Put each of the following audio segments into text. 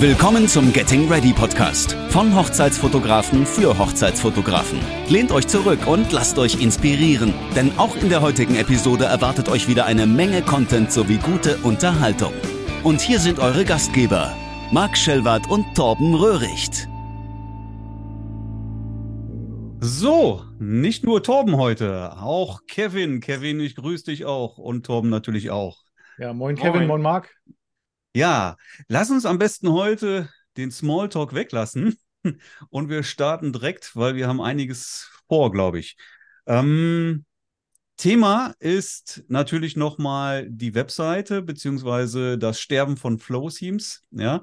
Willkommen zum Getting Ready Podcast von Hochzeitsfotografen für Hochzeitsfotografen. Lehnt euch zurück und lasst euch inspirieren, denn auch in der heutigen Episode erwartet euch wieder eine Menge Content sowie gute Unterhaltung. Und hier sind eure Gastgeber, Marc Schellwart und Torben Röhricht. So, nicht nur Torben heute, auch Kevin. Kevin, ich grüße dich auch und Torben natürlich auch. Ja, moin Kevin, moin, moin Marc. Ja, lass uns am besten heute den Smalltalk weglassen und wir starten direkt, weil wir haben einiges vor, glaube ich. Ähm, Thema ist natürlich nochmal die Webseite beziehungsweise das Sterben von Flow Themes. Ja,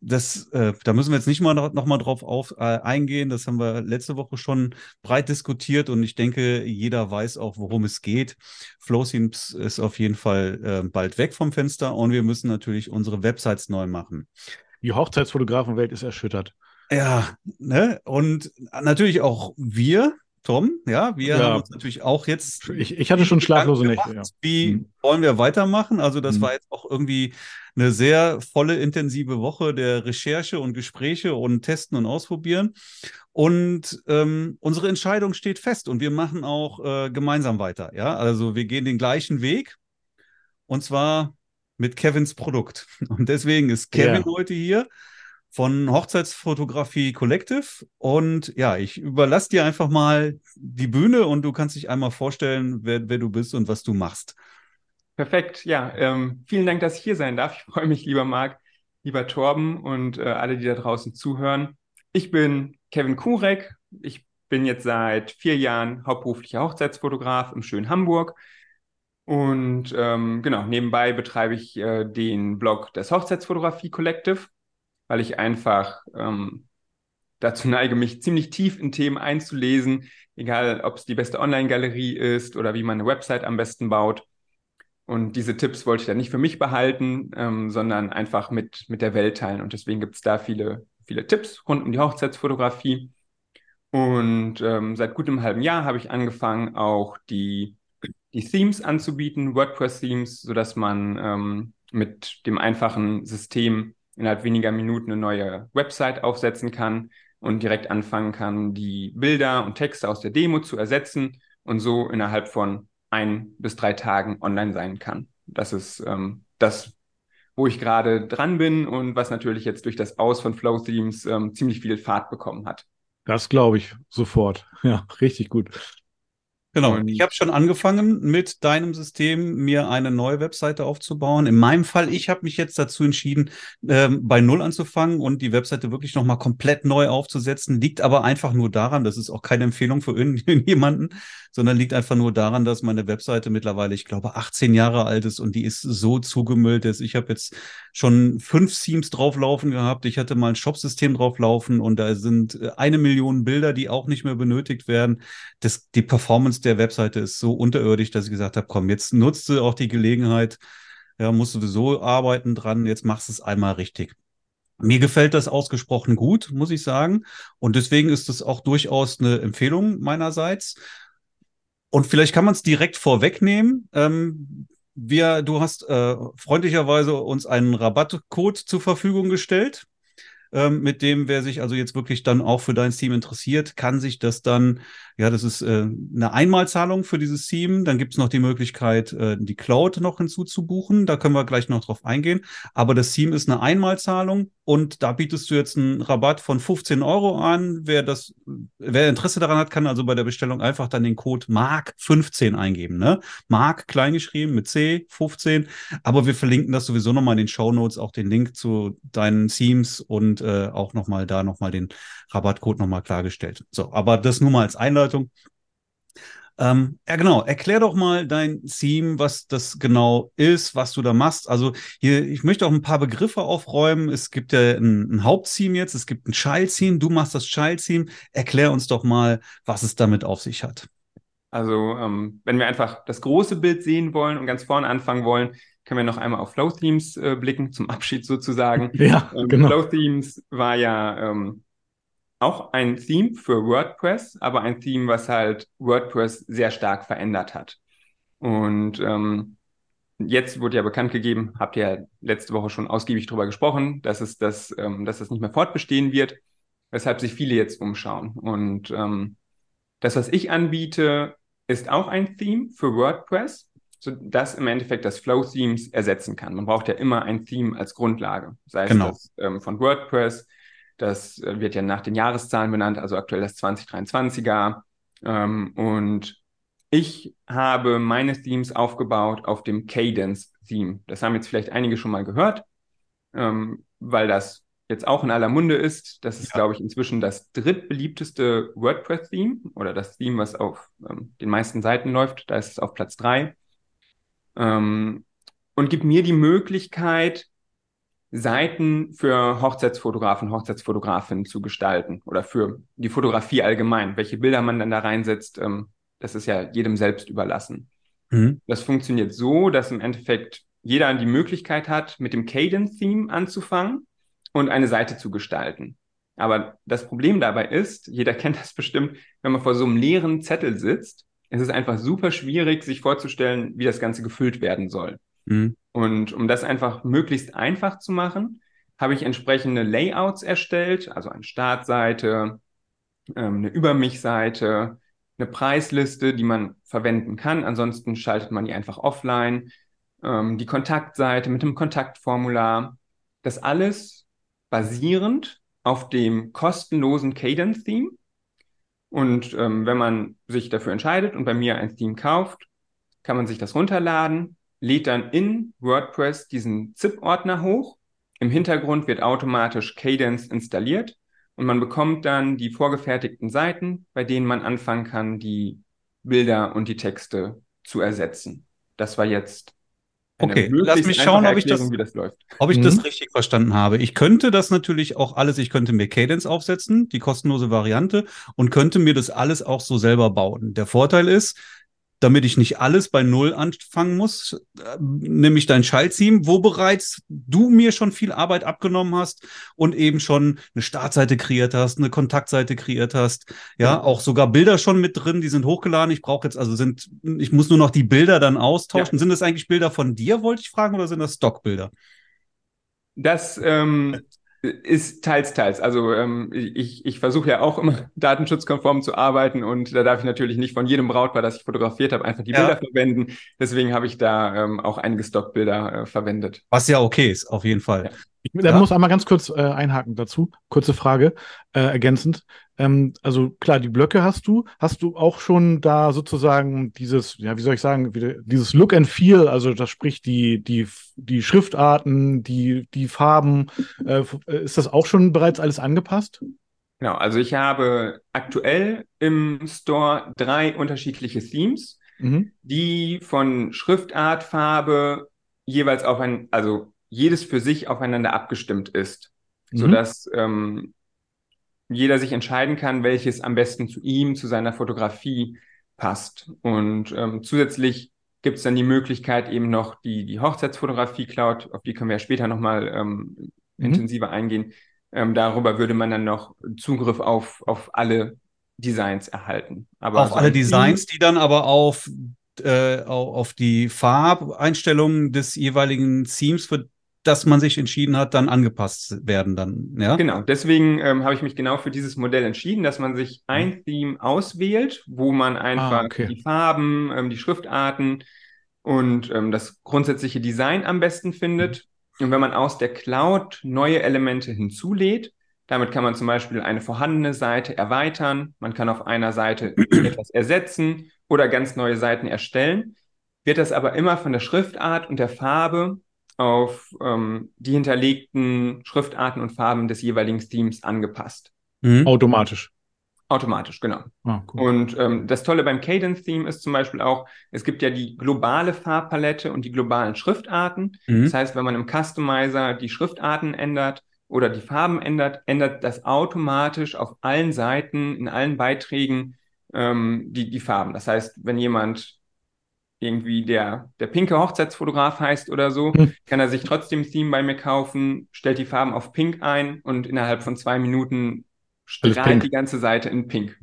das, äh, da müssen wir jetzt nicht mal noch, mal drauf auf, äh, eingehen. Das haben wir letzte Woche schon breit diskutiert und ich denke, jeder weiß auch, worum es geht. FlowSeams ist auf jeden Fall äh, bald weg vom Fenster und wir müssen natürlich unsere Websites neu machen. Die Hochzeitsfotografenwelt ist erschüttert. Ja, ne? Und natürlich auch wir, Tom, ja, wir ja. haben uns natürlich auch jetzt. Ich, ich hatte schon schlaflose Nächte. Ja. Wie mhm. wollen wir weitermachen? Also, das mhm. war jetzt auch irgendwie eine sehr volle, intensive Woche der Recherche und Gespräche und Testen und Ausprobieren. Und ähm, unsere Entscheidung steht fest und wir machen auch äh, gemeinsam weiter. Ja, also wir gehen den gleichen Weg und zwar mit Kevins Produkt. Und deswegen ist Kevin yeah. heute hier von Hochzeitsfotografie Collective. Und ja, ich überlasse dir einfach mal die Bühne und du kannst dich einmal vorstellen, wer, wer du bist und was du machst. Perfekt, ja. Ähm, vielen Dank, dass ich hier sein darf. Ich freue mich, lieber Marc, lieber Torben und äh, alle, die da draußen zuhören. Ich bin Kevin Kurek. Ich bin jetzt seit vier Jahren hauptberuflicher Hochzeitsfotograf im schönen Hamburg. Und ähm, genau, nebenbei betreibe ich äh, den Blog des Hochzeitsfotografie Collective weil ich einfach ähm, dazu neige, mich ziemlich tief in Themen einzulesen, egal ob es die beste Online-Galerie ist oder wie man eine Website am besten baut. Und diese Tipps wollte ich dann nicht für mich behalten, ähm, sondern einfach mit, mit der Welt teilen. Und deswegen gibt es da viele, viele Tipps rund um die Hochzeitsfotografie. Und ähm, seit gut einem halben Jahr habe ich angefangen, auch die, die Themes anzubieten, WordPress-Themes, sodass man ähm, mit dem einfachen System innerhalb weniger Minuten eine neue Website aufsetzen kann und direkt anfangen kann, die Bilder und Texte aus der Demo zu ersetzen und so innerhalb von ein bis drei Tagen online sein kann. Das ist ähm, das, wo ich gerade dran bin und was natürlich jetzt durch das Aus von Flow Themes ähm, ziemlich viel Fahrt bekommen hat. Das glaube ich sofort. Ja, richtig gut. Genau. Und ich habe schon angefangen, mit deinem System mir eine neue Webseite aufzubauen. In meinem Fall, ich habe mich jetzt dazu entschieden, ähm, bei Null anzufangen und die Webseite wirklich nochmal komplett neu aufzusetzen. Liegt aber einfach nur daran, das ist auch keine Empfehlung für irgendjemanden, sondern liegt einfach nur daran, dass meine Webseite mittlerweile, ich glaube, 18 Jahre alt ist und die ist so zugemüllt. Dass ich habe jetzt schon fünf Themes drauflaufen gehabt. Ich hatte mal ein Shop-System drauflaufen und da sind äh, eine Million Bilder, die auch nicht mehr benötigt werden. Das, die Performance der Webseite ist so unterirdisch, dass ich gesagt habe, komm, jetzt nutzt du auch die Gelegenheit, ja, musst du so arbeiten dran, jetzt machst du es einmal richtig. Mir gefällt das ausgesprochen gut, muss ich sagen. Und deswegen ist es auch durchaus eine Empfehlung meinerseits. Und vielleicht kann man es direkt vorwegnehmen. Ähm, wir, du hast äh, freundlicherweise uns einen Rabattcode zur Verfügung gestellt ähm, mit dem, wer sich also jetzt wirklich dann auch für dein Team interessiert, kann sich das dann, ja, das ist äh, eine Einmalzahlung für dieses Team. Dann gibt es noch die Möglichkeit, äh, die Cloud noch hinzuzubuchen. Da können wir gleich noch drauf eingehen. Aber das Team ist eine Einmalzahlung und da bietest du jetzt einen Rabatt von 15 Euro an. Wer das, wer Interesse daran hat, kann also bei der Bestellung einfach dann den Code MARK15 eingeben. Ne? MARK kleingeschrieben mit C 15. Aber wir verlinken das sowieso nochmal in den Show Notes, auch den Link zu deinen Teams und äh, auch nochmal da nochmal den Rabattcode nochmal klargestellt. So, aber das nur mal als Einleitung. Ähm, ja, genau. Erklär doch mal dein Theme, was das genau ist, was du da machst. Also hier, ich möchte auch ein paar Begriffe aufräumen. Es gibt ja ein, ein Haupttheme jetzt, es gibt ein Child-Theme, du machst das Child-Theme. Erklär uns doch mal, was es damit auf sich hat. Also, ähm, wenn wir einfach das große Bild sehen wollen und ganz vorne anfangen wollen, können wir noch einmal auf Flow Themes äh, blicken, zum Abschied sozusagen. ja, ähm, genau. Flow Themes war ja ähm, auch ein Theme für WordPress, aber ein Theme, was halt WordPress sehr stark verändert hat. Und ähm, jetzt wurde ja bekannt gegeben, habt ihr ja letzte Woche schon ausgiebig darüber gesprochen, dass es das, ähm, dass das nicht mehr fortbestehen wird, weshalb sich viele jetzt umschauen. Und ähm, das, was ich anbiete, ist auch ein Theme für WordPress, so das im Endeffekt das Flow Themes ersetzen kann. Man braucht ja immer ein Theme als Grundlage, sei es Genau. das ähm, von WordPress, das äh, wird ja nach den Jahreszahlen benannt, also aktuell das 2023er. Ähm, und ich habe meine Themes aufgebaut auf dem Cadence-Theme. Das haben jetzt vielleicht einige schon mal gehört, ähm, weil das jetzt auch in aller Munde ist. Das ist, Ja. glaube ich, inzwischen das drittbeliebteste WordPress-Theme oder das Theme, was auf ähm, den meisten Seiten läuft. Da ist es auf Platz drei. Ähm, und gibt mir die Möglichkeit, Seiten für Hochzeitsfotografen, Hochzeitsfotografinnen zu gestalten oder für die Fotografie allgemein. Welche Bilder man dann da reinsetzt, ähm, das ist ja jedem selbst überlassen. Mhm. Das funktioniert so, dass im Endeffekt jeder die Möglichkeit hat, mit dem Cadence-Theme anzufangen und eine Seite zu gestalten. Aber das Problem dabei ist, jeder kennt das bestimmt, wenn man vor so einem leeren Zettel sitzt, es ist einfach super schwierig, sich vorzustellen, wie das Ganze gefüllt werden soll. Mhm. Und um das einfach möglichst einfach zu machen, habe ich entsprechende Layouts erstellt, also eine Startseite, ähm, eine Über mich-Seite, eine Preisliste, die man verwenden kann. Ansonsten schaltet man die einfach offline. Ähm, die Kontaktseite mit dem Kontaktformular. Das alles basierend auf dem kostenlosen Cadence-Theme. Und ähm, wenn man sich dafür entscheidet und bei mir ein Theme kauft, kann man sich das runterladen, lädt dann in WordPress diesen ZIP-Ordner hoch. Im Hintergrund wird automatisch Cadence installiert und man bekommt dann die vorgefertigten Seiten, bei denen man anfangen kann, die Bilder und die Texte zu ersetzen. Das war jetzt Okay, lass mich schauen, ob ich das- wie das läuft. Ob ich Mhm. das richtig verstanden habe. Ich könnte das natürlich auch alles, ich könnte mir Cadence aufsetzen, die kostenlose Variante, und könnte mir das alles auch so selber bauen. Der Vorteil ist, damit ich nicht alles bei Null anfangen muss, äh, nämlich dein Schaltteam, wo bereits du mir schon viel Arbeit abgenommen hast und eben schon eine Startseite kreiert hast, eine Kontaktseite kreiert hast, ja, Ja. auch sogar Bilder schon mit drin, die sind hochgeladen. Ich brauche jetzt, also sind, ich muss nur noch die Bilder dann austauschen. Sind das eigentlich Bilder von dir, wollte ich fragen, oder sind das Stockbilder? Das ähm, ist teils, teils. Also ähm, ich, ich versuche ja auch immer datenschutzkonform zu arbeiten und da darf ich natürlich nicht von jedem Brautpaar, das ich fotografiert habe, einfach die Ja. Bilder verwenden. Deswegen habe ich da ähm, auch einige Stockbilder äh, verwendet. Was ja okay ist, auf jeden Fall. Ja. Ich da Ja. muss einmal ganz kurz äh, einhaken dazu. Kurze Frage, äh, ergänzend. Ähm, also klar, die Blöcke hast du. Hast du auch schon da sozusagen dieses, ja, wie soll ich sagen, dieses Look and Feel, also das spricht die, die, die Schriftarten, die, die Farben, äh, äh, ist das auch schon bereits alles angepasst? Genau, also ich habe aktuell im Store drei unterschiedliche Themes, Mhm. die von Schriftart, Farbe jeweils auf ein, also jedes für sich aufeinander abgestimmt ist, Mhm. sodass ähm, jeder sich entscheiden kann, welches am besten zu ihm, zu seiner Fotografie passt. Und ähm, zusätzlich gibt es dann die Möglichkeit eben noch die, die Hochzeitsfotografie-Cloud, auf die können wir ja später nochmal ähm, Mhm. intensiver eingehen. Ähm, darüber würde man dann noch Zugriff auf, auf alle Designs erhalten. Aber Auf so alle Designs, die dann aber auf, äh, au- auf die Farbeinstellungen des jeweiligen Themes, für das man sich entschieden hat, dann angepasst werden dann, ja? Genau, deswegen ähm, habe ich mich genau für dieses Modell entschieden, dass man sich ein Theme auswählt, wo man einfach okay. die Farben, ähm, die Schriftarten und ähm, das grundsätzliche Design am besten findet. Und wenn man aus der Cloud neue Elemente hinzulädt, damit kann man zum Beispiel eine vorhandene Seite erweitern, man kann auf einer Seite etwas ersetzen oder ganz neue Seiten erstellen, wird das aber immer von der Schriftart und der Farbe auf ähm, die hinterlegten Schriftarten und Farben des jeweiligen Themes angepasst. Mhm. Automatisch. Automatisch, genau. Ah, cool. Und ähm, das Tolle beim Cadence-Theme ist zum Beispiel auch, es gibt ja die globale Farbpalette und die globalen Schriftarten. Mhm. Das heißt, wenn man im Customizer die Schriftarten ändert oder die Farben ändert, ändert das automatisch auf allen Seiten, in allen Beiträgen ähm, die, die Farben. Das heißt, wenn jemand irgendwie der, der pinke Hochzeitsfotograf heißt oder so, Hm. kann er sich trotzdem ein Theme bei mir kaufen, stellt die Farben auf Pink ein und innerhalb von zwei Minuten strahlt die ganze Seite in Pink.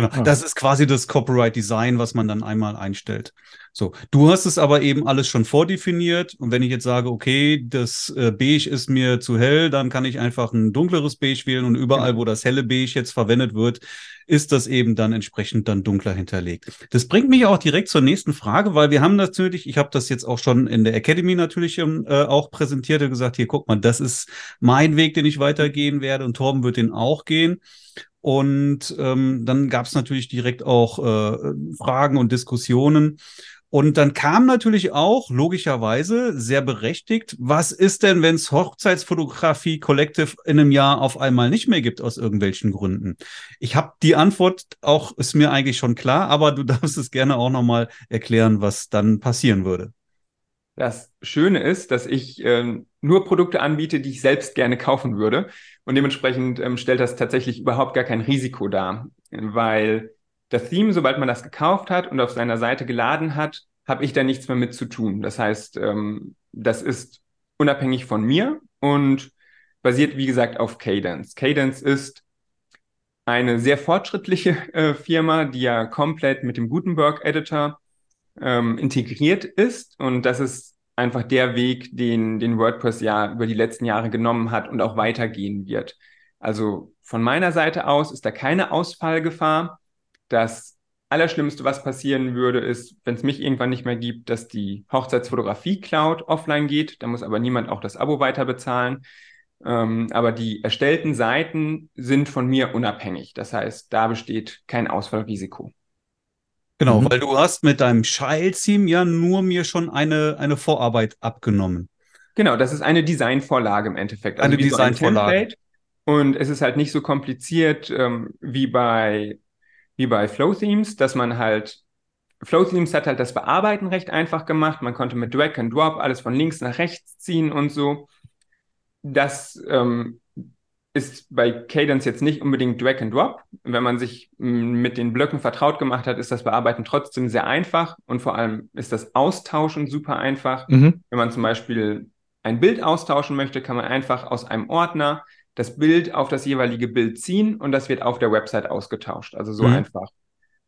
Genau, ah. das ist quasi das Copyright Design, was man dann einmal einstellt. So, du hast es aber eben alles schon vordefiniert und wenn ich jetzt sage, okay, das äh, Beige ist mir zu hell, dann kann ich einfach ein dunkleres Beige wählen und überall, genau. wo das helle Beige jetzt verwendet wird, ist das eben dann entsprechend dann dunkler hinterlegt. Das bringt mich auch direkt zur nächsten Frage, weil wir haben natürlich, ich habe das jetzt auch schon in der Academy natürlich ähm, äh, auch präsentiert und gesagt, hier guck mal, das ist mein Weg, den ich weitergehen werde und Torben wird den auch gehen. Und ähm, dann gab es natürlich direkt auch äh, Fragen und Diskussionen. Und dann kam natürlich auch logischerweise sehr berechtigt, was ist denn, wenn es Hochzeitsfotografie Collective in einem Jahr auf einmal nicht mehr gibt aus irgendwelchen Gründen? Ich habe die Antwort auch ist mir eigentlich schon klar, aber du darfst es gerne auch noch mal erklären, was dann passieren würde. Das Schöne ist, dass ich ähm, nur Produkte anbiete, die ich selbst gerne kaufen würde. Und dementsprechend ähm, stellt das tatsächlich überhaupt gar kein Risiko dar, weil das Theme, sobald man das gekauft hat und auf seiner Seite geladen hat, habe ich da nichts mehr mit zu tun. Das heißt, ähm, das ist unabhängig von mir und basiert, wie gesagt, auf Cadence. Cadence ist eine sehr fortschrittliche äh, Firma, die ja komplett mit dem Gutenberg-Editor ähm, integriert ist. Und das ist einfach der Weg, den, den WordPress ja über die letzten Jahre genommen hat und auch weitergehen wird. Also von meiner Seite aus ist da keine Ausfallgefahr. Das Allerschlimmste, was passieren würde, ist, wenn es mich irgendwann nicht mehr gibt, dass die Hochzeitsfotografie-Cloud offline geht. Da muss aber niemand auch das Abo weiter bezahlen. Ähm, aber die erstellten Seiten sind von mir unabhängig. Das heißt, da besteht kein Ausfallrisiko. Genau, mhm. weil du hast mit deinem Child-Theme ja nur mir schon eine, eine Vorarbeit abgenommen. Genau, das ist eine Designvorlage im Endeffekt. Also eine Designvorlage. So ein und es ist halt nicht so kompliziert ähm, wie bei wie bei Flow Themes, dass man halt Flow Themes hat halt das Bearbeiten recht einfach gemacht. Man konnte mit Drag and Drop alles von links nach rechts ziehen und so. Das ähm, ist bei Cadence jetzt nicht unbedingt Drag and Drop. Wenn man sich mit den Blöcken vertraut gemacht hat, ist das Bearbeiten trotzdem sehr einfach und vor allem ist das Austauschen super einfach. Mhm. Wenn man zum Beispiel ein Bild austauschen möchte, kann man einfach aus einem Ordner das Bild auf das jeweilige Bild ziehen und das wird auf der Website ausgetauscht. Also so mhm. einfach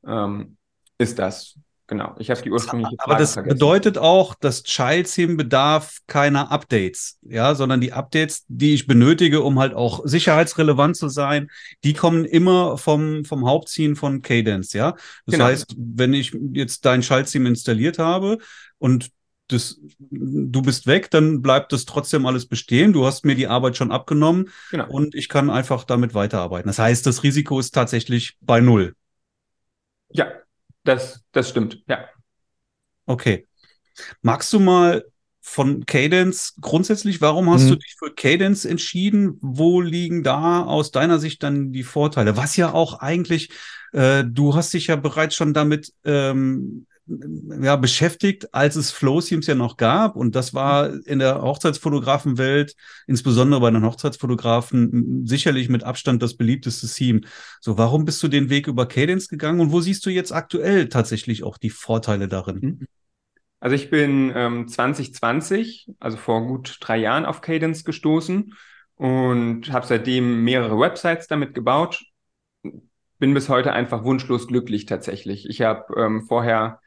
ähm, ist das. Genau, ich habe die ursprüngliche Frage Aber das vergessen. bedeutet auch, dass Child Theme bedarf keiner Updates, ja, sondern die Updates, die ich benötige, um halt auch sicherheitsrelevant zu sein, die kommen immer vom, vom Hauptziehen von Cadence, ja. Das genau. heißt, wenn ich jetzt dein Child Theme installiert habe und das, du bist weg, dann bleibt das trotzdem alles bestehen. Du hast mir die Arbeit schon abgenommen genau. und ich kann einfach damit weiterarbeiten. Das heißt, das Risiko ist tatsächlich bei null. Ja, das, das stimmt, ja. Okay. Magst du mal von Cadence grundsätzlich, warum hast mhm. du dich für Cadence entschieden? Wo liegen da aus deiner Sicht dann die Vorteile? Was ja auch eigentlich, äh, du hast dich ja bereits schon damit ähm, ja, beschäftigt, als es Flow-Themes ja noch gab. Und das war in der Hochzeitsfotografenwelt, insbesondere bei den Hochzeitsfotografen, sicherlich mit Abstand das beliebteste Theme. So, warum bist du den Weg über Cadence gegangen und wo siehst du jetzt aktuell tatsächlich auch die Vorteile darin? Mhm. Also ich bin ähm, 2020, also vor gut drei Jahren, auf Cadence gestoßen und habe seitdem mehrere Websites damit gebaut. Bin bis heute einfach wunschlos glücklich tatsächlich. Ich habe ähm, vorher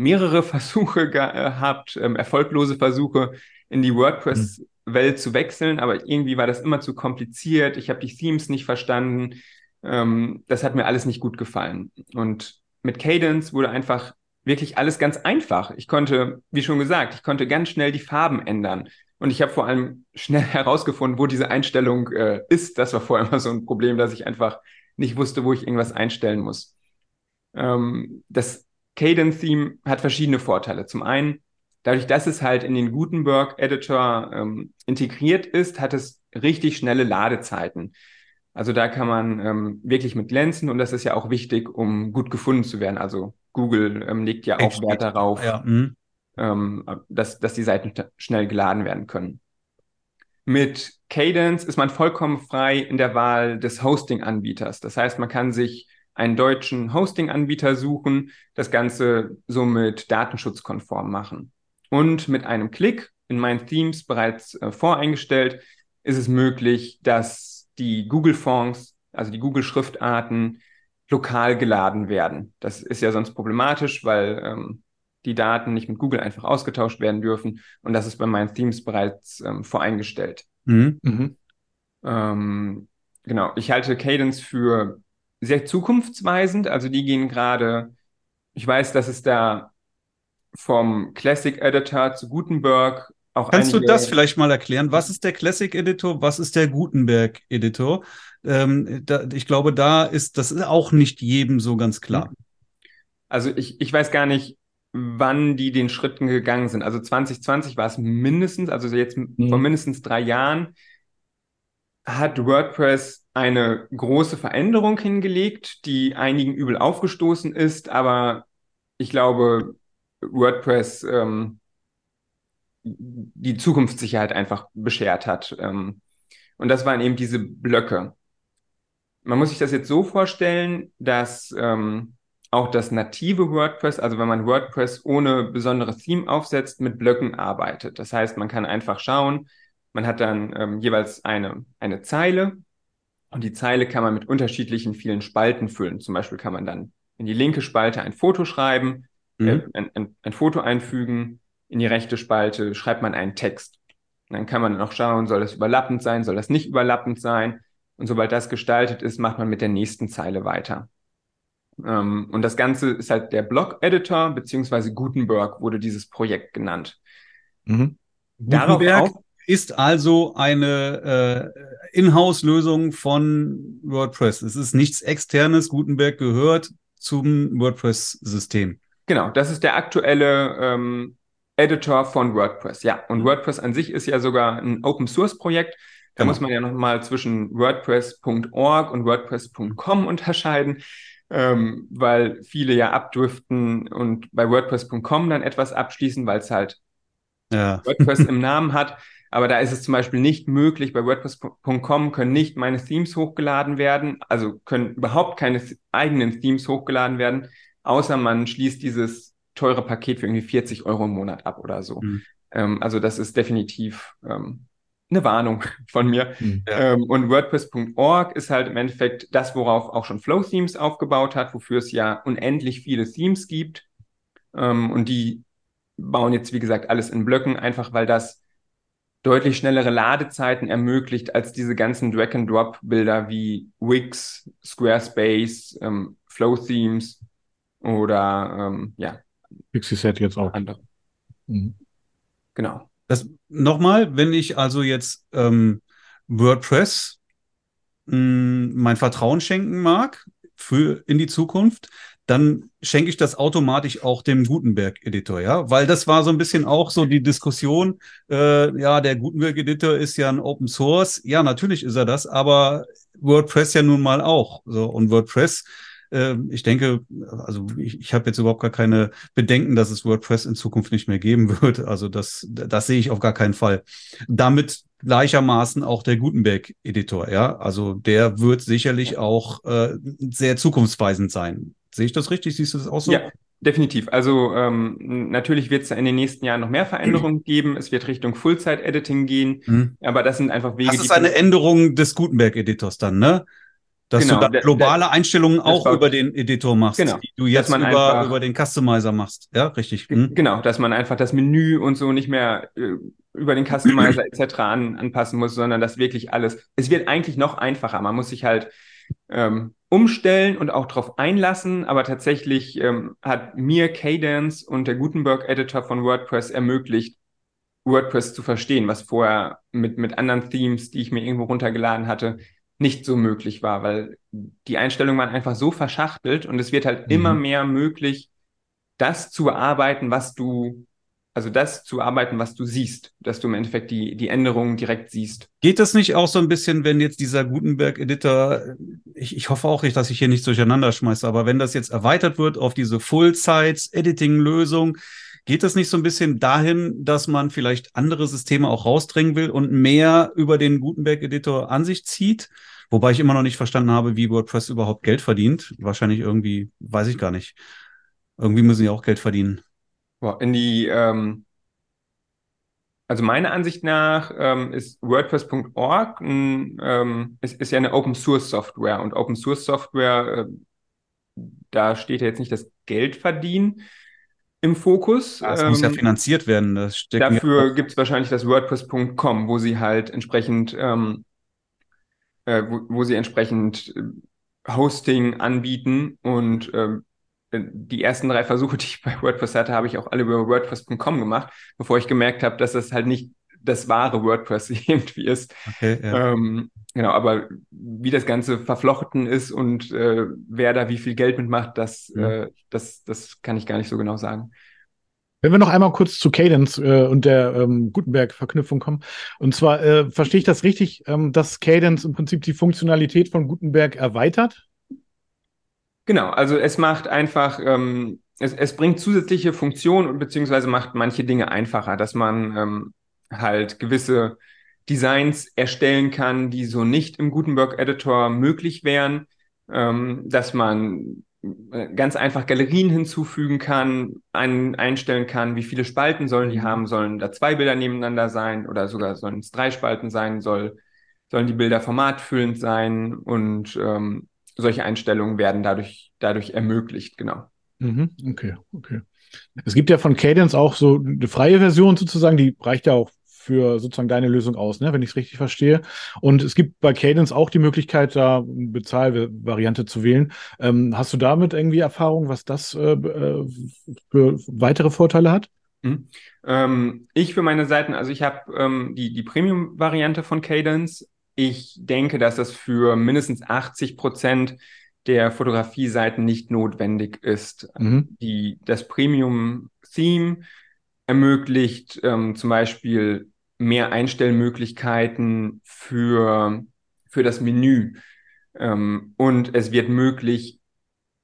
mehrere Versuche gehabt, ähm, erfolglose Versuche in die WordPress-Welt mhm. zu wechseln, aber irgendwie war das immer zu kompliziert. Ich habe die Themes nicht verstanden. Ähm, das hat mir alles nicht gut gefallen. Und mit Cadence wurde einfach wirklich alles ganz einfach. Ich konnte, wie schon gesagt, ich konnte ganz schnell die Farben ändern. Und ich habe vor allem schnell herausgefunden, wo diese Einstellung äh, ist. Das war vorher immer so ein Problem, dass ich einfach nicht wusste, wo ich irgendwas einstellen muss. Ähm, das Cadence-Theme hat verschiedene Vorteile. Zum einen, dadurch, dass es halt in den Gutenberg-Editor ähm, integriert ist, hat es richtig schnelle Ladezeiten. Also da kann man ähm, wirklich mit glänzen und das ist ja auch wichtig, um gut gefunden zu werden. Also Google ähm, legt ja auch Wert darauf, ja. mhm. ähm, dass, dass die Seiten schnell geladen werden können. Mit Cadence ist man vollkommen frei in der Wahl des Hosting-Anbieters. Das heißt, man kann sich einen deutschen Hosting-Anbieter suchen, das Ganze somit datenschutzkonform machen. Und mit einem Klick in meinen Themes bereits äh, voreingestellt ist es möglich, dass die Google-Fonts, also die Google-Schriftarten, lokal geladen werden. Das ist ja sonst problematisch, weil ähm, die Daten nicht mit Google einfach ausgetauscht werden dürfen. Und das ist bei meinen Themes bereits ähm, voreingestellt. Mhm. Mhm. Ähm, genau, ich halte Cadence für sehr zukunftsweisend. Also die gehen gerade, ich weiß, dass es da vom Classic Editor zu Gutenberg auch Kannst du das vielleicht mal erklären? Was ist der Classic Editor? Was ist der Gutenberg Editor? Ähm, da, ich glaube, da ist das ist auch nicht jedem so ganz klar. Also ich, ich weiß gar nicht, wann die den Schritten gegangen sind. Also 2020 war es mindestens, also jetzt mhm. vor mindestens drei Jahren, hat WordPress eine große Veränderung hingelegt, die einigen übel aufgestoßen ist, aber ich glaube, WordPress ähm, die Zukunftssicherheit einfach beschert hat. Ähm, und das waren eben diese Blöcke. Man muss sich das jetzt so vorstellen, dass ähm, auch das native WordPress, also wenn man WordPress ohne besonderes Theme aufsetzt, mit Blöcken arbeitet. Das heißt, man kann einfach schauen, man hat dann ähm, jeweils eine, eine Zeile und die Zeile kann man mit unterschiedlichen vielen Spalten füllen. Zum Beispiel kann man dann in die linke Spalte ein Foto schreiben, mhm. äh, ein, ein, ein, Foto einfügen, in die rechte Spalte schreibt man einen Text. Und dann kann man noch schauen, soll das überlappend sein, soll das nicht überlappend sein. Und sobald das gestaltet ist, macht man mit der nächsten Zeile weiter. Ähm, und das Ganze ist halt der Blog-Editor, beziehungsweise Gutenberg wurde dieses Projekt genannt. Mhm. Gutenberg ist also eine äh, Inhouse-Lösung von WordPress. Es ist nichts externes. Gutenberg gehört zum WordPress-System. Genau, das ist der aktuelle ähm, Editor von WordPress. Ja, und WordPress an sich ist ja sogar ein Open-Source-Projekt. Da genau. muss man ja nochmal zwischen WordPress.org und WordPress.com unterscheiden ähm, weil viele ja abdriften und bei WordPress.com dann etwas abschließen, weil es halt ja. WordPress im Namen hat. Aber da ist es zum Beispiel nicht möglich, bei WordPress.com können nicht meine Themes hochgeladen werden, also können überhaupt keine eigenen Themes hochgeladen werden, außer man schließt dieses teure Paket für irgendwie 40 Euro im Monat ab oder so. Mhm. Ähm, also das ist definitiv ähm, eine Warnung von mir. Hm, ja. Ähm, und WordPress.org ist halt im Endeffekt das, worauf auch schon Flow Themes aufgebaut hat, wofür es ja unendlich viele Themes gibt. Ähm, und die bauen jetzt, wie gesagt, alles in Blöcken, einfach weil das deutlich schnellere Ladezeiten ermöglicht als diese ganzen Drag-and-Drop-Bilder wie Wix, Squarespace, ähm, Flow Themes oder ähm, ja. Pixie Set jetzt auch. Andere. Mhm. Genau. Das nochmal, wenn ich also jetzt ähm, WordPress mh, hm, mein Vertrauen schenken mag für in die Zukunft, dann schenke ich das automatisch auch dem Gutenberg-Editor, ja, weil das war so ein bisschen auch so die Diskussion, äh, ja, der Gutenberg-Editor ist ja ein Open Source, ja, natürlich ist er das, aber WordPress ja nun mal auch, so und WordPress ähm, ich denke, also ich, ich habe jetzt überhaupt gar keine Bedenken, dass es WordPress in Zukunft nicht mehr geben wird. Also das, das sehe ich auf gar keinen Fall. Damit gleichermaßen auch der Gutenberg-Editor, ja. Also der wird sicherlich auch äh, sehr zukunftsweisend sein. Sehe ich das richtig? Siehst du das auch so? Ja, definitiv. Also ähm, natürlich wird es in den nächsten Jahren noch mehr Veränderungen geben. Es wird Richtung Full-Zeit-Editing gehen. Mhm. Aber das sind einfach Wege. Das ist eine Änderung des Gutenberg-Editors dann, ne? Dass genau, du dann globale der, Einstellungen auch über den Editor machst, genau, die du jetzt über, einfach, über den Customizer machst. Ja, richtig. Hm? Genau, dass man einfach das Menü und so nicht mehr äh, über den Customizer etc. An, anpassen muss, sondern das wirklich alles. Es wird eigentlich noch einfacher. Man muss sich halt ähm, umstellen und auch darauf einlassen, aber tatsächlich ähm, hat mir Cadence und der Gutenberg-Editor von WordPress ermöglicht, WordPress zu verstehen, was vorher mit, mit anderen Themes, die ich mir irgendwo runtergeladen hatte, nicht so möglich war, weil die Einstellungen waren einfach so verschachtelt und es wird halt mhm. immer mehr möglich, das zu bearbeiten, was du, also das zu arbeiten, was du siehst, dass du im Endeffekt die, die Änderungen direkt siehst. Geht das nicht auch so ein bisschen, wenn jetzt dieser Gutenberg-Editor, ich, ich hoffe auch nicht, dass ich hier nicht durcheinander schmeiße, aber wenn das jetzt erweitert wird auf diese Full-Size-Editing-Lösung, Geht das nicht so ein bisschen dahin, dass man vielleicht andere Systeme auch rausdrängen will und mehr über den Gutenberg-Editor an sich zieht? Wobei ich immer noch nicht verstanden habe, wie WordPress überhaupt Geld verdient. Wahrscheinlich irgendwie, weiß ich gar nicht. Irgendwie müssen sie auch Geld verdienen. In die, ähm, also meiner Ansicht nach ähm, ist WordPress.org ähm, ist, ist ja eine Open Source Software und Open Source Software äh, da steht ja jetzt nicht das Geld verdienen im Fokus. Das muss ja ähm, finanziert werden. Das dafür ja gibt es wahrscheinlich das WordPress.com, wo sie halt entsprechend, ähm, äh, wo, wo, sie entsprechend äh, Hosting anbieten und ähm, die ersten drei Versuche, die ich bei WordPress hatte, habe ich auch alle über WordPress.com gemacht, bevor ich gemerkt habe, dass das halt nicht das wahre WordPress irgendwie ist. Okay, ja. ähm, genau, aber wie das Ganze verflochten ist und äh, wer da wie viel Geld mitmacht, das, ja. äh, das, das kann ich gar nicht so genau sagen. Wenn wir noch einmal kurz zu Cadence äh, und der ähm, Gutenberg-Verknüpfung kommen. Und zwar äh, verstehe ich das richtig, ähm, dass Cadence im Prinzip die Funktionalität von Gutenberg erweitert? Genau, also es macht einfach, ähm, es, es bringt zusätzliche Funktionen und beziehungsweise macht manche Dinge einfacher, dass man ähm, halt gewisse Designs erstellen kann, die so nicht im Gutenberg-Editor möglich wären, ähm, dass man äh, ganz einfach Galerien hinzufügen kann, ein, einstellen kann, wie viele Spalten sollen die mhm. haben, sollen da zwei Bilder nebeneinander sein oder sogar sollen es drei Spalten sein, soll, sollen die Bilder formatfüllend sein und ähm, solche Einstellungen werden dadurch, dadurch ermöglicht, genau. Mhm, okay, okay. Es gibt ja von Cadence auch so eine freie Version sozusagen, die reicht ja auch für sozusagen deine Lösung aus, ne? wenn ich es richtig verstehe. Und es gibt bei Cadence auch die Möglichkeit, da eine Bezahlvariante zu wählen. Ähm, hast du damit irgendwie Erfahrung, was das äh, äh, für weitere Vorteile hat? Mhm. Ähm, ich für meine Seiten, also ich habe ähm, die, die Premium-Variante von Cadence. Ich denke, dass das für mindestens 80 Prozent der Fotografie-Seiten nicht notwendig ist. Mhm. Die, das Premium-Theme ermöglicht ähm, zum Beispiel mehr Einstellmöglichkeiten für, für das Menü. Ähm, und es wird möglich,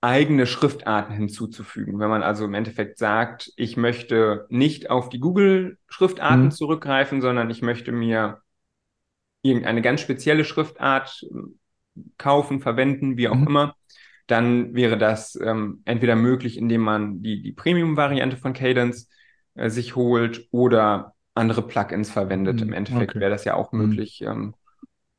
eigene Schriftarten hinzuzufügen. Wenn man also im Endeffekt sagt, ich möchte nicht auf die Google-Schriftarten mhm. zurückgreifen, sondern ich möchte mir irgendeine ganz spezielle Schriftart ähm, kaufen, verwenden, wie auch mhm. immer, dann wäre das ähm, entweder möglich, indem man die, die Premium-Variante von Cadence äh, sich holt oder andere Plugins verwendet. Im mhm, Endeffekt okay. wäre das ja auch mhm. möglich. Ähm,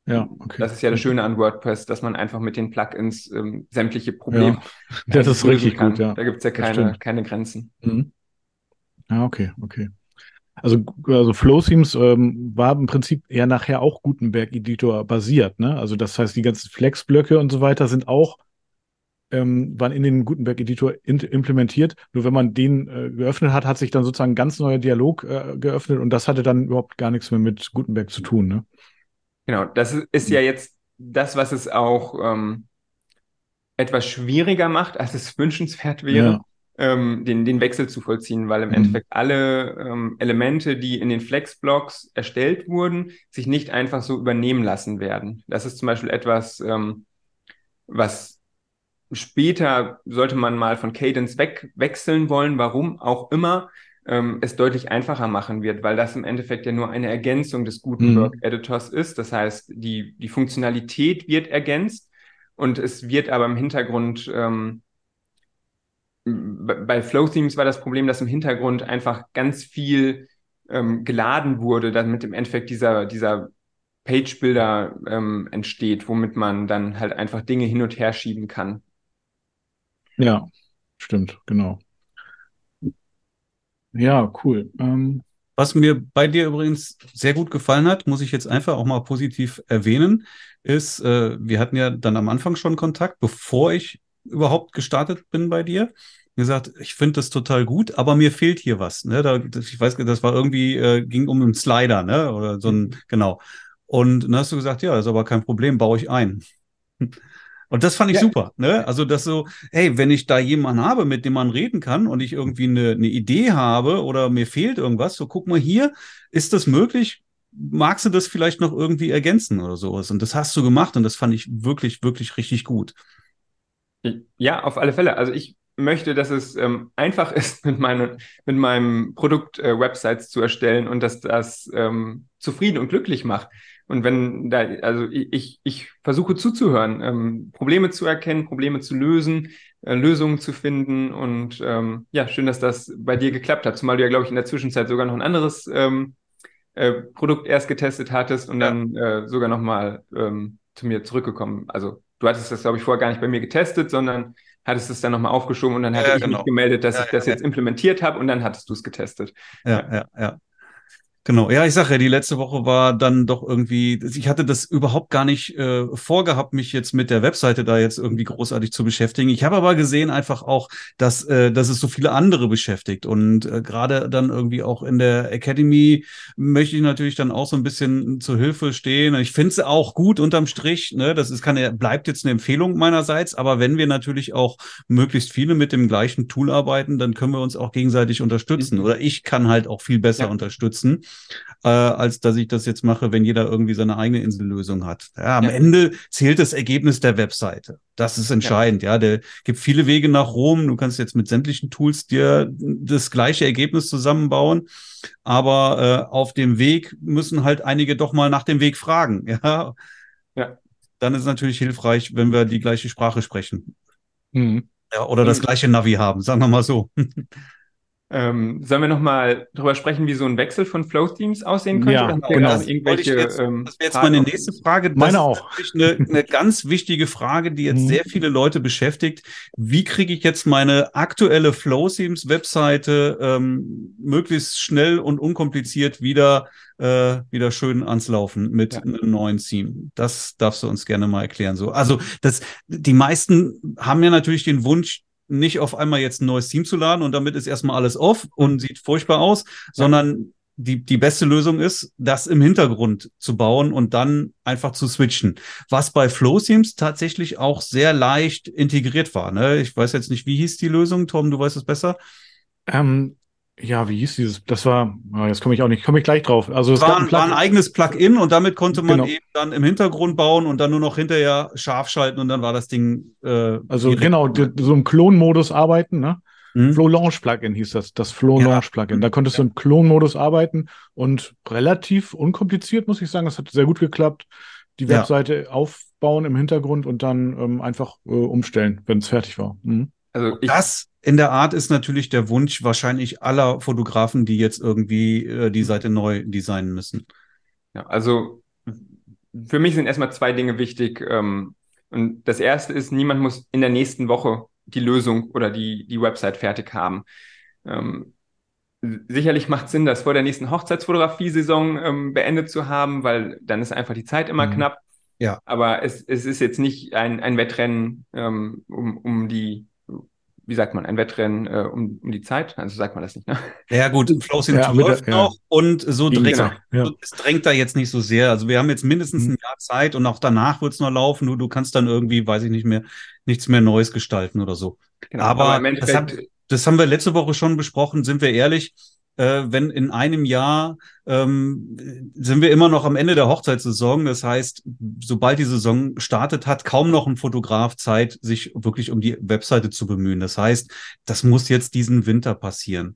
ja, okay. Das ist ja das Schöne an WordPress, dass man einfach mit den Plugins ähm, sämtliche Probleme. Ja, das ist richtig kann. gut, ja. Da gibt es ja keine, keine Grenzen. Mhm. Ja, okay, okay. Also, also Flowthemes ähm, war im Prinzip eher nachher auch Gutenberg-Editor basiert, ne? Also das heißt, die ganzen Flex-Blöcke und so weiter sind auch ähm, waren in den Gutenberg-Editor implementiert. Nur wenn man den äh, geöffnet hat, hat sich dann sozusagen ein ganz neuer Dialog äh, geöffnet und das hatte dann überhaupt gar nichts mehr mit Gutenberg zu tun. Ne? Genau, das ist ja jetzt das, was es auch ähm, etwas schwieriger macht, als es wünschenswert wäre. Ja. Ähm, den, den Wechsel zu vollziehen, weil im mhm. Endeffekt alle ähm, Elemente, die in den Flex-Blocks erstellt wurden, sich nicht einfach so übernehmen lassen werden. Das ist zum Beispiel etwas, ähm, was später sollte man mal von Cadence wegwechseln wollen, warum auch immer, ähm, es deutlich einfacher machen wird, weil das im Endeffekt ja nur eine Ergänzung des Gutenberg-Editors mhm. ist. Das heißt, die, die Funktionalität wird ergänzt und es wird aber im Hintergrund, ähm, bei Flow Themes war das Problem, dass im Hintergrund einfach ganz viel ähm, geladen wurde, damit im Endeffekt dieser, dieser Page-Builder ähm, entsteht, womit man dann halt einfach Dinge hin und her schieben kann. Ja, stimmt, genau. Ja, cool. Ähm, was mir bei dir übrigens sehr gut gefallen hat, muss ich jetzt einfach auch mal positiv erwähnen, ist, äh, wir hatten ja dann am Anfang schon Kontakt, bevor ich überhaupt gestartet bin bei dir. Gesagt, ich finde das total gut, aber mir fehlt hier was. Ne? Da, ich weiß, das war irgendwie, äh, ging um einen Slider, ne? Oder so ein, mhm. genau. Und dann hast du gesagt, ja, ist aber kein Problem, baue ich ein. Und das fand ich ja. super. Ne? Also, dass so, hey, wenn ich da jemanden habe, mit dem man reden kann und ich irgendwie eine, eine Idee habe oder mir fehlt irgendwas, so guck mal hier, ist das möglich? Magst du das vielleicht noch irgendwie ergänzen oder sowas? Und das hast du gemacht und das fand ich wirklich, wirklich richtig gut. Ja, auf alle Fälle. Also ich möchte, dass es ähm, einfach ist, mit, meine, mit meinem Produkt äh, Websites zu erstellen und dass das ähm, zufrieden und glücklich macht. Und wenn da, also ich, ich versuche zuzuhören, ähm, Probleme zu erkennen, Probleme zu lösen, äh, Lösungen zu finden. Und ähm, ja, schön, dass das bei dir geklappt hat. Zumal du ja, glaube ich, in der Zwischenzeit sogar noch ein anderes ähm, äh, Produkt erst getestet hattest und ja. dann äh, sogar nochmal ähm, zu mir zurückgekommen. Also du hattest das, glaube ich, vorher gar nicht bei mir getestet, sondern hattest es dann nochmal aufgeschoben und dann hatte ja, ich genau. mich gemeldet, dass ja, ich das jetzt implementiert habe und dann hattest du es getestet. Ja, ja, ja. Genau, ja, ich sage ja, die letzte Woche war dann doch irgendwie, ich hatte das überhaupt gar nicht äh, vorgehabt, mich jetzt mit der Webseite da jetzt irgendwie großartig zu beschäftigen. Ich habe aber gesehen einfach auch, dass, äh, dass es so viele andere beschäftigt und äh, gerade dann irgendwie auch in der Academy möchte ich natürlich dann auch so ein bisschen zur Hilfe stehen. Ich finde es auch gut unterm Strich, ne, das ist keine, bleibt jetzt eine Empfehlung meinerseits, aber wenn wir natürlich auch möglichst viele mit dem gleichen Tool arbeiten, dann können wir uns auch gegenseitig unterstützen mhm. oder ich kann halt auch viel besser ja. unterstützen äh, als dass ich das jetzt mache, wenn jeder irgendwie seine eigene Insellösung hat. Ja, am ja. Ende zählt das Ergebnis der Webseite. Das ist entscheidend. Ja, ja der gibt viele Wege nach Rom. Du kannst jetzt mit sämtlichen Tools dir das gleiche Ergebnis zusammenbauen. Aber äh, auf dem Weg müssen halt einige doch mal nach dem Weg fragen. Ja. ja. Dann ist es natürlich hilfreich, wenn wir die gleiche Sprache sprechen. Mhm. Ja, oder das gleiche Navi haben, sagen wir mal so. Ähm, sollen wir nochmal drüber sprechen, wie so ein Wechsel von Flow-Themes aussehen könnte? Ja, genau. Das, irgendwelche, jetzt, ähm, das wäre jetzt meine nächste Frage. Das meine auch. ist eine, eine ganz wichtige Frage, die jetzt mhm. sehr viele Leute beschäftigt. Wie kriege ich jetzt meine aktuelle Flow-Themes-Webseite ähm, möglichst schnell und unkompliziert wieder äh, wieder schön ans Laufen mit ja. einem neuen Theme. Das darfst du uns gerne mal erklären. So, also das, die meisten haben ja natürlich den Wunsch, nicht auf einmal jetzt ein neues Team zu laden und damit ist erstmal alles off und sieht furchtbar aus, sondern die, die beste Lösung ist, das im Hintergrund zu bauen und dann einfach zu switchen. Was bei FlowSeams tatsächlich auch sehr leicht integriert war. Ne? Ich weiß jetzt nicht, wie hieß die Lösung, Tom, du weißt es besser. Ähm, ja, wie hieß dieses? Das war, oh, jetzt komme ich auch nicht, komme ich gleich drauf. Also es war, ein, war ein eigenes Plugin und damit konnte man genau. eben dann im Hintergrund bauen und dann nur noch hinterher scharf schalten und dann war das Ding. Äh, also genau, so im Klonmodus arbeiten, ne? Mhm. Flow Launch Plugin hieß das, das Flow ja. Launch Plugin. Da konntest ja. du im Klonmodus arbeiten und relativ unkompliziert, muss ich sagen. Das hat sehr gut geklappt. Die Webseite ja. aufbauen im Hintergrund und dann ähm, einfach äh, umstellen, wenn es fertig war. Mhm. Also ich, das in der Art ist natürlich der Wunsch wahrscheinlich aller Fotografen, die jetzt irgendwie äh, die Seite neu designen müssen. Ja, also für mich sind erstmal zwei Dinge wichtig. Ähm, und das erste ist, niemand muss in der nächsten Woche die Lösung oder die, die Website fertig haben. Ähm, sicherlich macht Sinn, das vor der nächsten Hochzeitsfotografie-Saison ähm, beendet zu haben, weil dann ist einfach die Zeit immer mhm. knapp. Ja. Aber es, es ist jetzt nicht ein, ein Wettrennen um, um die wie sagt man, ein Wettrennen äh, um, um die Zeit. Also sagt man das nicht, ne? Ja, gut, Flow ja, läuft ja. noch und so drängt, ja. es drängt da jetzt nicht so sehr. Also wir haben jetzt mindestens mhm. ein Jahr Zeit und auch danach wird es noch laufen. Du, du kannst dann irgendwie, weiß ich nicht mehr, nichts mehr Neues gestalten oder so. Genau, aber, aber das, haben, das haben wir letzte Woche schon besprochen, sind wir ehrlich äh, wenn in einem Jahr ähm, sind wir immer noch am Ende der Hochzeitssaison. Das heißt, sobald die Saison startet, hat kaum noch ein Fotograf Zeit, sich wirklich um die Webseite zu bemühen. Das heißt, das muss jetzt diesen Winter passieren.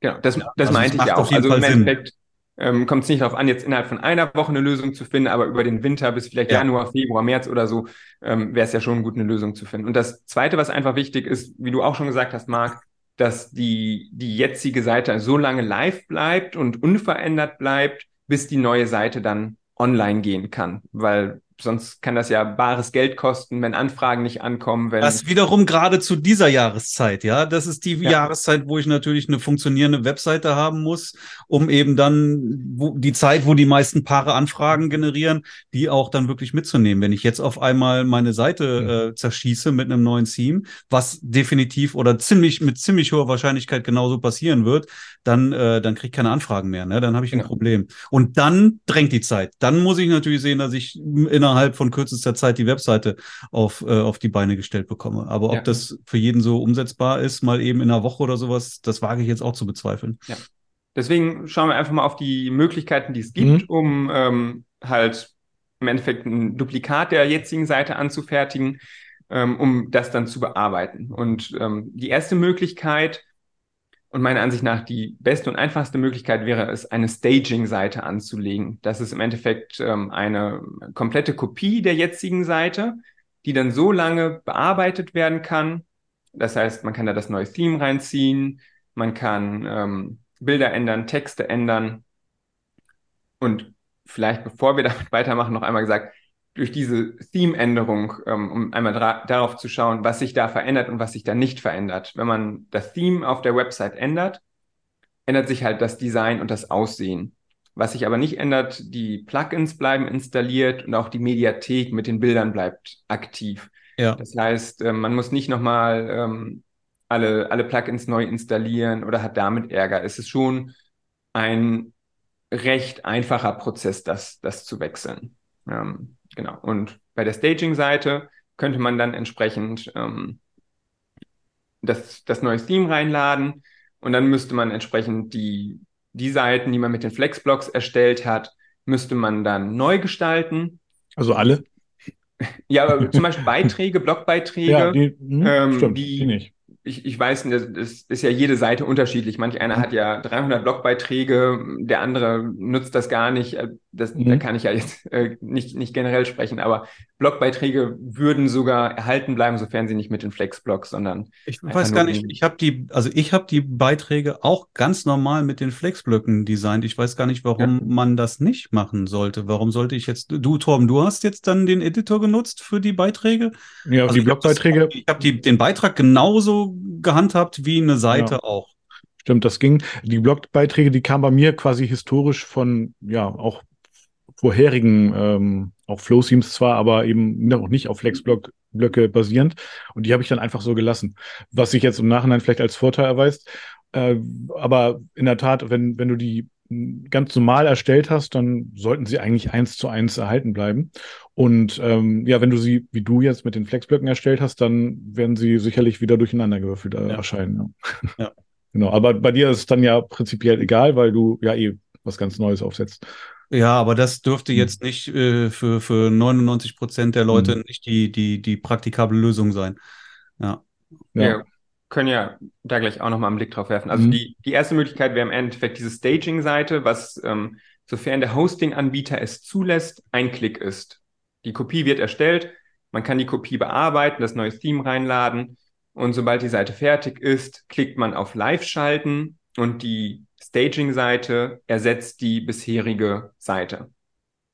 Genau, das, das also meinte ich ja auch. Also im Endeffekt ähm, kommt es nicht darauf an, jetzt innerhalb von einer Woche eine Lösung zu finden, aber über den Winter bis vielleicht ja. Januar, Februar, März oder so ähm, wäre es ja schon gut, eine Lösung zu finden. Und das Zweite, was einfach wichtig ist, wie du auch schon gesagt hast, Marc, dass die, die jetzige Seite so lange live bleibt und unverändert bleibt, bis die neue Seite dann online gehen kann. Weil sonst kann das ja bares Geld kosten, wenn Anfragen nicht ankommen. Wenn das wiederum gerade zu dieser Jahreszeit, ja. Das ist die ja. Jahreszeit, wo ich natürlich eine funktionierende Webseite haben muss, um eben dann wo, die Zeit, wo die meisten Paare Anfragen generieren, die auch dann wirklich mitzunehmen. Wenn ich jetzt auf einmal meine Seite mhm. äh, zerschieße mit einem neuen Theme, was definitiv oder ziemlich mit ziemlich hoher Wahrscheinlichkeit genauso passieren wird, dann, äh, dann kriege ich keine Anfragen mehr. Ne? Dann habe ich genau. ein Problem. Und dann drängt die Zeit. Dann muss ich natürlich sehen, dass ich in innerhalb von kürzester Zeit die Webseite auf, äh, auf die Beine gestellt bekomme. Aber ob ja. das für jeden so umsetzbar ist, mal eben in einer Woche oder sowas, das wage ich jetzt auch zu bezweifeln. Ja. Deswegen schauen wir einfach mal auf die Möglichkeiten, die es gibt, mhm. um ähm, halt im Endeffekt ein Duplikat der jetzigen Seite anzufertigen, ähm, um das dann zu bearbeiten. Und ähm, die erste Möglichkeit und meiner Ansicht nach die beste und einfachste Möglichkeit wäre es, eine Staging-Seite anzulegen. Das ist im Endeffekt ähm, eine komplette Kopie der jetzigen Seite, die dann so lange bearbeitet werden kann. Das heißt, man kann da das neue Theme reinziehen, man kann ähm, Bilder ändern, Texte ändern. Und vielleicht, bevor wir damit weitermachen, noch einmal gesagt, durch diese Theme-Änderung, ähm, um einmal darauf zu schauen, was sich da verändert und was sich da nicht verändert. Wenn man das Theme auf der Website ändert, ändert sich halt das Design und das Aussehen. Was sich aber nicht ändert, die Plugins bleiben installiert und auch die Mediathek mit den Bildern bleibt aktiv. Ja. Das heißt, äh, man muss nicht nochmal ähm, alle, alle Plugins neu installieren oder hat damit Ärger. Es ist schon ein recht einfacher Prozess, das, das zu wechseln. Ähm, genau. Und bei der Staging-Seite könnte man dann entsprechend ähm, das, das neue Theme reinladen und dann müsste man entsprechend die, die Seiten, die man mit den Flexblocks erstellt hat, müsste man dann neu gestalten. Also alle? Ja, zum Beispiel Beiträge, Blogbeiträge, ja, die, mh, ähm, stimmt, die, die nicht ich, ich weiß, das ist ja jede Seite unterschiedlich. Manch einer hat ja 300 Blogbeiträge, der andere nutzt das gar nicht. Äh, das, mhm. Da kann ich ja jetzt äh, nicht, nicht generell sprechen, aber Blogbeiträge würden sogar erhalten bleiben, sofern sie nicht mit den Flexblogs, sondern. Ich weiß gar nicht, ich habe die, also ich habe die Beiträge auch ganz normal mit den Flexblöcken designt. Ich weiß gar nicht, warum ja. man das nicht machen sollte. Warum sollte ich jetzt, du Torben, du hast jetzt dann den Editor genutzt für die Beiträge? Ja, also die Blogbeiträge. Ich habe hab den Beitrag genauso gehandhabt wie eine Seite ja. auch. Stimmt, das ging. Die Blogbeiträge, die kamen bei mir quasi historisch von, ja, auch vorherigen, ähm, auch Flow-Themes zwar, aber eben noch nicht auf Flexblock-Blöcke basierend. Und die habe ich dann einfach so gelassen. Was sich jetzt im Nachhinein vielleicht als Vorteil erweist. Äh, aber in der Tat, wenn, wenn du die ganz normal erstellt hast, dann sollten sie eigentlich eins zu eins erhalten bleiben. Und ähm, ja, wenn du sie, wie du jetzt mit den Flexblöcken erstellt hast, dann werden sie sicherlich wieder durcheinander gewürfelt äh, ja. erscheinen. Ja. ja. genau. Aber bei dir ist es dann ja prinzipiell egal, weil du ja eh was ganz Neues aufsetzt. Ja, aber das dürfte hm. jetzt nicht äh, für, für 99 Prozent der Leute mhm. nicht die, die, die praktikable Lösung sein. Ja. ja. ja können ja da gleich auch nochmal einen Blick drauf werfen. Also mhm. die, die erste Möglichkeit wäre im Endeffekt diese Staging-Seite, was, ähm, sofern der Hosting-Anbieter es zulässt, ein Klick ist. Die Kopie wird erstellt, man kann die Kopie bearbeiten, das neue Theme reinladen und sobald die Seite fertig ist, klickt man auf Live schalten und die Staging-Seite ersetzt die bisherige Seite.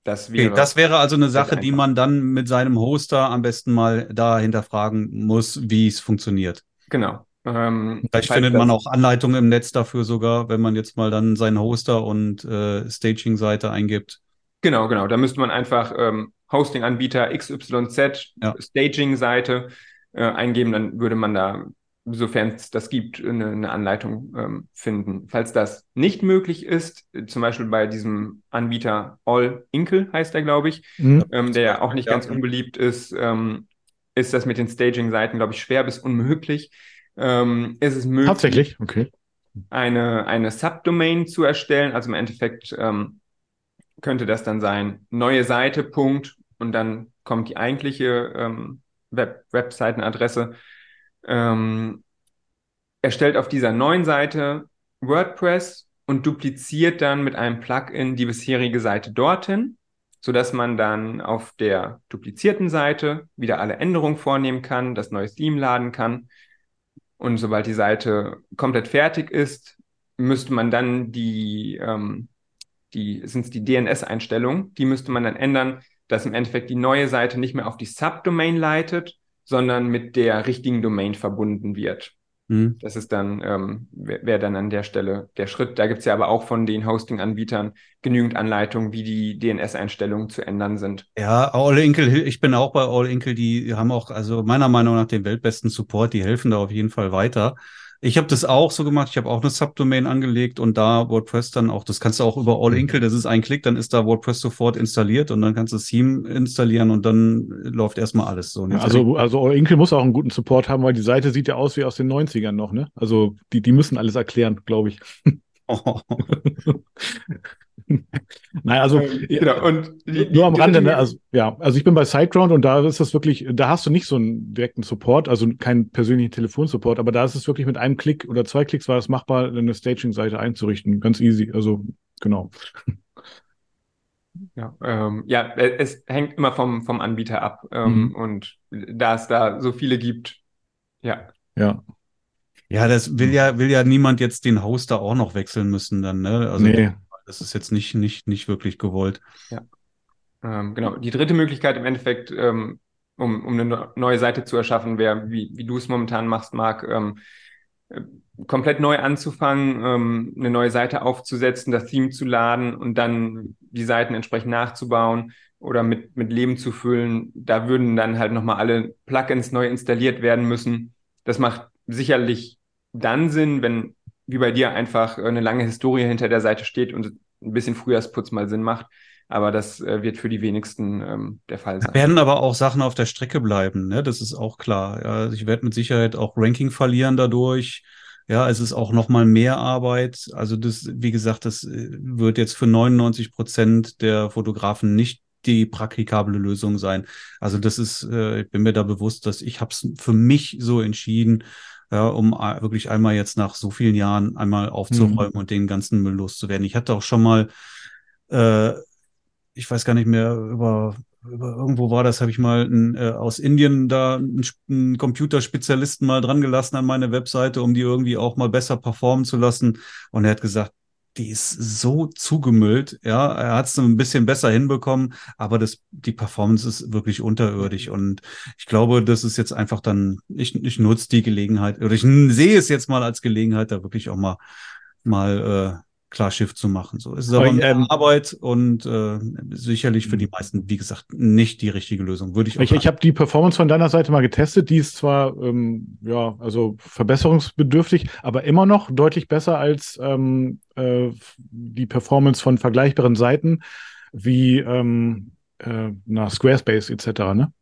Das wäre, okay, das wäre also eine Sache, die man dann mit seinem Hoster am besten mal da hinterfragen muss, wie es funktioniert. Genau. Ähm, Vielleicht findet man auch Anleitungen im Netz dafür sogar, wenn man jetzt mal dann seinen Hoster und äh, Staging-Seite eingibt. Genau, genau. Da müsste man einfach ähm, Hosting-Anbieter XYZ, ja. Staging-Seite äh, eingeben, dann würde man da, sofern es das gibt, eine, eine Anleitung ähm, finden. Falls das nicht möglich ist, zum Beispiel bei diesem Anbieter All Inkle heißt er, glaube ich, mhm. ähm, der ja auch nicht ja. ganz unbeliebt ist, ähm, ist das mit den Staging-Seiten, glaube ich, schwer bis unmöglich. Ähm, ist es möglich, Tatsächlich, okay. eine, eine Subdomain zu erstellen. Also im Endeffekt ähm, könnte das dann sein, neue Seite, Punkt, und dann kommt die eigentliche ähm, Web Webseitenadresse. Ähm, erstellt auf dieser neuen Seite WordPress und dupliziert dann mit einem Plugin die bisherige Seite dorthin so dass man dann auf der duplizierten Seite wieder alle Änderungen vornehmen kann, das neue Theme laden kann. Und sobald die Seite komplett fertig ist, müsste man dann die, ähm, die sind die DNS-Einstellungen, die müsste man dann ändern, dass im Endeffekt die neue Seite nicht mehr auf die Subdomain leitet, sondern mit der richtigen Domain verbunden wird. Mhm. Das ist dann, ähm, wäre wär dann an der Stelle der Schritt. Da gibt es ja aber auch von den Hosting-Anbietern genügend Anleitungen, wie die DNS-Einstellungen zu ändern sind. Ja, All Inkle, ich bin auch bei All Inkle, die haben auch, also meiner Meinung nach den weltbesten Support, die helfen da auf jeden Fall weiter. Ich habe das auch so gemacht. Ich habe auch eine Subdomain angelegt und da WordPress dann auch, das kannst du auch über All mhm. Inkle, das ist ein Klick, dann ist da WordPress sofort installiert und dann kannst du Theme installieren und dann läuft erstmal alles so. Ja, also, also All Inkle muss auch einen guten Support haben, weil die Seite sieht ja aus wie aus den 90ern noch, ne? Also die, die müssen alles erklären, glaube ich. Oh. Nein, also genau. und die, nur am Rande, ne? Also ja, also ich bin bei SiteGround und da ist das wirklich, da hast du nicht so einen direkten Support, also keinen persönlichen Telefonsupport, aber da ist es wirklich mit einem Klick oder zwei Klicks war es machbar, eine Staging-Seite einzurichten. Ganz easy. Also genau. Ja, ähm, ja, es hängt immer vom, vom Anbieter ab. Ähm, mhm. Und da es da so viele gibt, ja. Ja. Ja, das will ja, will ja niemand jetzt den Hoster auch noch wechseln müssen dann, ne? Also nee. Das ist jetzt nicht, nicht, nicht wirklich gewollt. Ja. Ähm, genau. Die dritte Möglichkeit im Endeffekt, ähm, um, um eine neue Seite zu erschaffen, wäre, wie, wie du es momentan machst, Marc, ähm, äh, komplett neu anzufangen, ähm, eine neue Seite aufzusetzen, das Theme zu laden und dann die Seiten entsprechend nachzubauen oder mit, mit Leben zu füllen. Da würden dann halt nochmal alle Plugins neu installiert werden müssen. Das macht sicherlich dann Sinn, wenn, wie bei dir, einfach eine lange Historie hinter der Seite steht und ein bisschen Frühjahrsputz mal Sinn macht. Aber das äh, wird für die wenigsten ähm, der Fall sein. Da werden aber auch Sachen auf der Strecke bleiben, ne? Das ist auch klar. Also ich werde mit Sicherheit auch Ranking verlieren dadurch. Ja, es ist auch noch mal mehr Arbeit. Also das, wie gesagt, das äh, wird jetzt für 99 Prozent der Fotografen nicht die praktikable Lösung sein. Also das ist, äh, ich bin mir da bewusst, dass ich habe es für mich so entschieden, ja, um wirklich einmal jetzt nach so vielen Jahren einmal aufzuräumen mhm. und den ganzen Müll loszuwerden. Ich hatte auch schon mal äh, ich weiß gar nicht mehr, über, über irgendwo war das, habe ich mal ein, äh, aus Indien da einen, Computerspezialisten mal dran gelassen an meine Webseite, um die irgendwie auch mal besser performen zu lassen. Und er hat gesagt, die ist so zugemüllt, ja, er hat es ein bisschen besser hinbekommen, aber das, die Performance ist wirklich unterirdisch und ich glaube, das ist jetzt einfach dann, ich, ich nutze die Gelegenheit oder ich sehe es jetzt mal als Gelegenheit, da wirklich auch mal mal äh, klar Schiff zu machen. So es ist aber, aber ähm, Arbeit und äh, sicherlich für die meisten, wie gesagt, nicht die richtige Lösung. Würde ich. Auch ich ich habe die Performance von deiner Seite mal getestet. Die ist zwar ähm, ja also verbesserungsbedürftig, aber immer noch deutlich besser als ähm, äh, die Performance von vergleichbaren Seiten wie ähm, äh, na, Squarespace etc. Ne?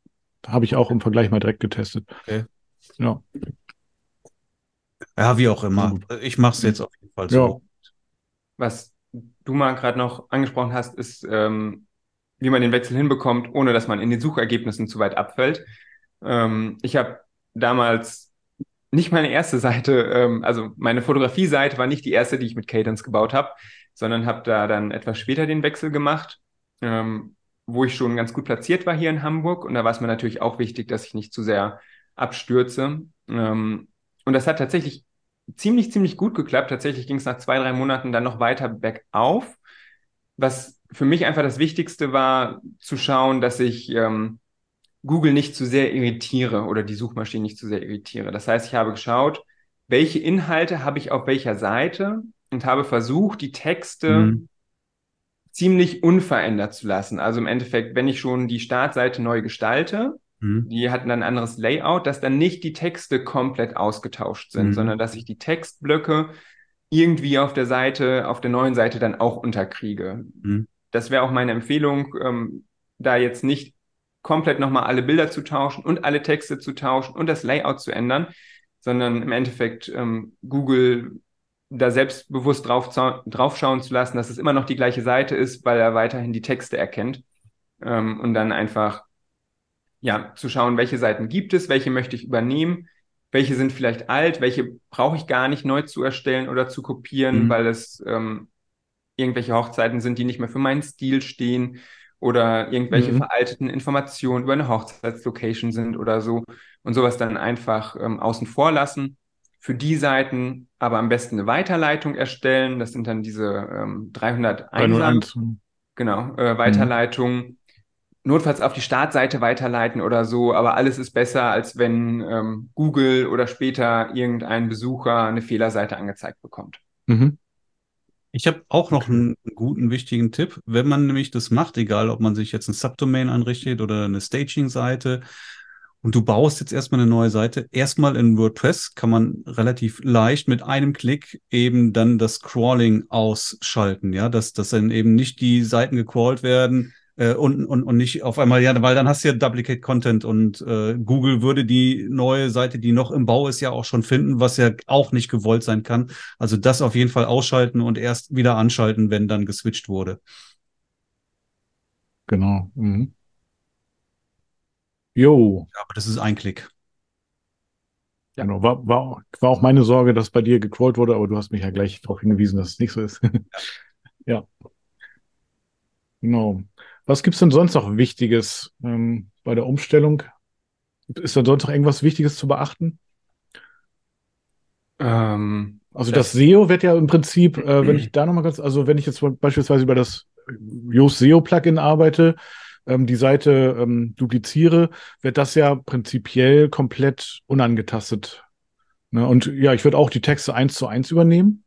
Da habe ich auch im Vergleich mal direkt getestet. Okay. Ja. Ja, wie auch immer. Ich mache es jetzt auf jeden Fall so. Was du mal gerade noch angesprochen hast, ist, ähm, wie man den Wechsel hinbekommt, ohne dass man in den Suchergebnissen zu weit abfällt. Ähm, ich habe damals nicht meine erste Seite, ähm, also meine Fotografie-Seite war nicht die erste, die ich mit Cadence gebaut habe, sondern habe da dann etwas später den Wechsel gemacht, ähm, wo ich schon ganz gut platziert war hier in Hamburg. Und da war es mir natürlich auch wichtig, dass ich nicht zu sehr abstürze. Ähm, und das hat tatsächlich ziemlich, ziemlich gut geklappt. Tatsächlich ging es nach zwei, drei Monaten dann noch weiter bergauf. Was für mich einfach das Wichtigste war, zu schauen, dass ich ähm, Google nicht zu sehr irritiere oder die Suchmaschine nicht zu sehr irritiere. Das heißt, ich habe geschaut, welche Inhalte habe ich auf welcher Seite und habe versucht, die Texte mhm. ziemlich unverändert zu lassen. Also im Endeffekt, wenn ich schon die Startseite neu gestalte, Mhm. Die hatten dann ein anderes Layout, dass dann nicht die Texte komplett ausgetauscht sind, mhm. sondern dass ich die Textblöcke irgendwie auf der Seite, auf der neuen Seite dann auch unterkriege. Mhm. Das wäre auch meine Empfehlung, ähm, da jetzt nicht komplett nochmal alle Bilder zu tauschen und alle Texte zu tauschen und das Layout zu ändern, sondern im Endeffekt ähm, Google da selbstbewusst drauf, drauf schauen zu lassen, dass es immer noch die gleiche Seite ist, weil er weiterhin die Texte erkennt ähm, und dann einfach ja, zu schauen, welche Seiten gibt es, welche möchte ich übernehmen, welche sind vielleicht alt, welche brauche ich gar nicht neu zu erstellen oder zu kopieren, mhm. weil es ähm, irgendwelche Hochzeiten sind, die nicht mehr für meinen Stil stehen oder irgendwelche mhm. veralteten Informationen über eine Hochzeitslocation sind oder so und sowas dann einfach ähm, außen vor lassen. Für die Seiten aber am besten eine Weiterleitung erstellen. Das sind dann diese ähm, 301 301. Genau, äh, Weiterleitungen. Mhm notfalls auf die Startseite weiterleiten oder so, aber alles ist besser, als wenn ähm, Google oder später irgendein Besucher eine Fehlerseite angezeigt bekommt. Mhm. Ich habe auch noch einen guten, wichtigen Tipp. Wenn man nämlich das macht, egal ob man sich jetzt ein Subdomain anrichtet oder eine Staging-Seite, und du baust jetzt erstmal eine neue Seite. Erstmal in WordPress kann man relativ leicht mit einem Klick eben dann das Crawling ausschalten, ja, dass, dass dann eben nicht die Seiten gecrawlt werden, äh, und, und, und nicht auf einmal, ja, weil dann hast du ja Duplicate Content und äh, Google würde die neue Seite, die noch im Bau ist, ja auch schon finden, was ja auch nicht gewollt sein kann. Also das auf jeden Fall ausschalten und erst wieder anschalten, wenn dann geswitcht wurde. Genau. Mhm. Jo. Ja, aber das ist ein Klick. Ja. Genau, war, war, war auch meine Sorge, dass bei dir gecrawlt wurde, aber du hast mich ja gleich darauf hingewiesen, dass es nicht so ist. ja. Genau. Was gibt's denn sonst noch Wichtiges ähm, bei der Umstellung? Ist da sonst noch irgendwas Wichtiges zu beachten? Ähm, also das, das, SEO wird ja im Prinzip, äh, wenn ich da nochmal ganz, also wenn ich jetzt beispielsweise über das Yoast SEO Plugin arbeite, ähm, die Seite ähm, dupliziere, wird das ja prinzipiell komplett unangetastet. Ne? Und ja, ich würde auch die Texte eins zu eins übernehmen.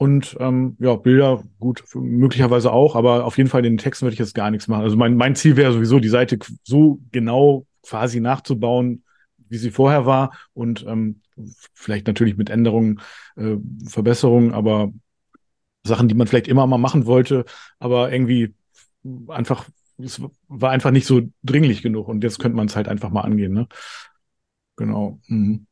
Und ähm, ja, Bilder, gut, möglicherweise auch, aber auf jeden Fall den Texten würde ich jetzt gar nichts machen. Also mein, mein Ziel wäre sowieso, die Seite so genau quasi nachzubauen, wie sie vorher war und ähm, vielleicht natürlich mit Änderungen, äh, Verbesserungen, aber Sachen, die man vielleicht immer mal machen wollte, aber irgendwie einfach, es war einfach nicht so dringlich genug und jetzt könnte man es halt einfach mal angehen, ne? Genau. Mhm.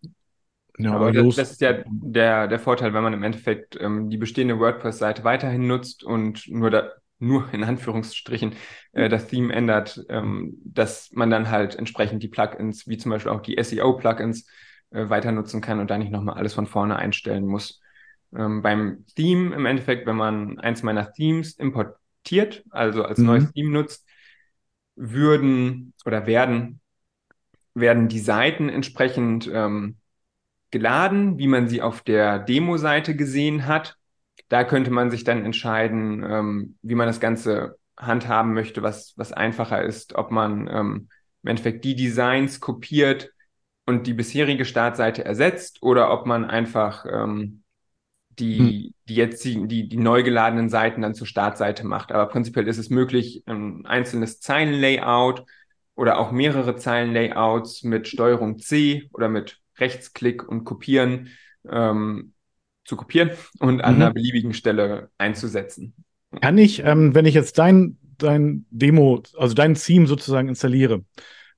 Ja, aber das, das, ist ja der, der Vorteil, wenn man im Endeffekt ähm, die bestehende WordPress-Seite weiterhin nutzt und nur da, nur in Anführungsstrichen äh, das Theme ändert, ähm, dass man dann halt entsprechend die Plugins, wie zum Beispiel auch die SEO-Plugins, äh, weiter nutzen kann und da nicht nochmal alles von vorne einstellen muss. Ähm, beim Theme im Endeffekt, wenn man eins meiner Themes importiert, also als mhm. neues Theme nutzt, würden oder werden, werden die Seiten entsprechend ähm, geladen, wie man sie auf der Demo-Seite gesehen hat. Da könnte man sich dann entscheiden, ähm, wie man das Ganze handhaben möchte, was, was einfacher ist, ob man ähm, im Endeffekt die Designs kopiert und die bisherige Startseite ersetzt oder ob man einfach ähm, die, hm. die jetzt die, die, die neu geladenen Seiten dann zur Startseite macht. Aber prinzipiell ist es möglich, ein einzelnes Zeilenlayout oder auch mehrere Zeilenlayouts mit Steuerung C oder mit Rechtsklick und Kopieren ähm, zu kopieren und an mhm. einer beliebigen Stelle einzusetzen. Kann ich, ähm, wenn ich jetzt dein, dein Demo, also dein Theme sozusagen installiere,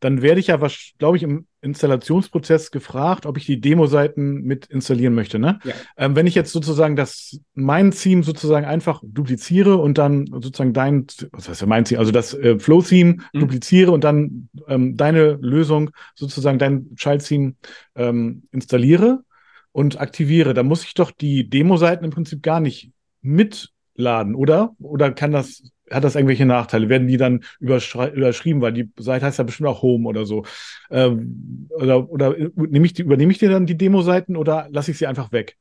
dann werde ich ja, glaube ich, im Installationsprozess gefragt, ob ich die Demo-Seiten mit installieren möchte. Ne? Ja. Ähm, wenn ich jetzt sozusagen das mein Theme sozusagen einfach dupliziere und dann sozusagen dein, was heißt ja mein Theme, also das äh, Flow-Theme mhm. dupliziere und dann ähm, deine Lösung sozusagen dein Child-Theme ähm, installiere und aktiviere, dann muss ich doch die Demo-Seiten im Prinzip gar nicht mitladen, oder? Oder kann das hat das irgendwelche Nachteile? Werden die dann überschrieben, weil die Seite heißt ja bestimmt auch Home oder so? Ähm, oder oder nehme ich die, übernehme ich dir dann die Demo-Seiten oder lasse ich sie einfach weg?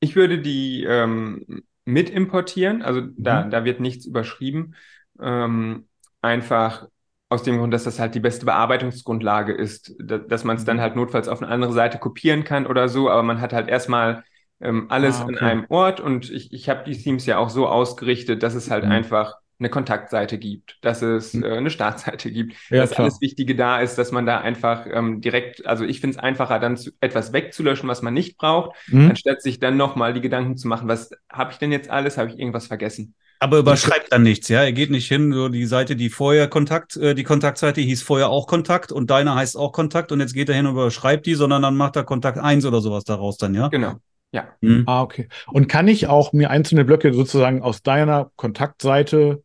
Ich würde die ähm, mit importieren, also mhm. da, da wird nichts überschrieben. Ähm, einfach aus dem Grund, dass das halt die beste Bearbeitungsgrundlage ist, da, dass man es dann mhm. halt notfalls auf eine andere Seite kopieren kann oder so, aber man hat halt erstmal ähm, alles ah, okay. an einem Ort und ich, ich habe die Themes ja auch so ausgerichtet, dass es halt mhm. einfach eine Kontaktseite gibt, dass es mhm. äh, eine Startseite gibt, ja, dass klar. alles Wichtige da ist, dass man da einfach ähm, direkt, also ich finde es einfacher, dann zu, etwas wegzulöschen, was man nicht braucht, mhm. anstatt sich dann nochmal die Gedanken zu machen, was habe ich denn jetzt alles, habe ich irgendwas vergessen? Aber überschreibt dann nichts, ja? Er geht nicht hin, so die Seite, die vorher Kontakt, äh, die Kontaktseite hieß vorher auch Kontakt und deiner heißt auch Kontakt und jetzt geht er hin und überschreibt die, sondern dann macht er Kontakt 1 oder sowas daraus dann, ja? Genau. Ja. Mhm. Ah, okay. Und kann ich auch mir einzelne Blöcke sozusagen aus deiner Kontaktseite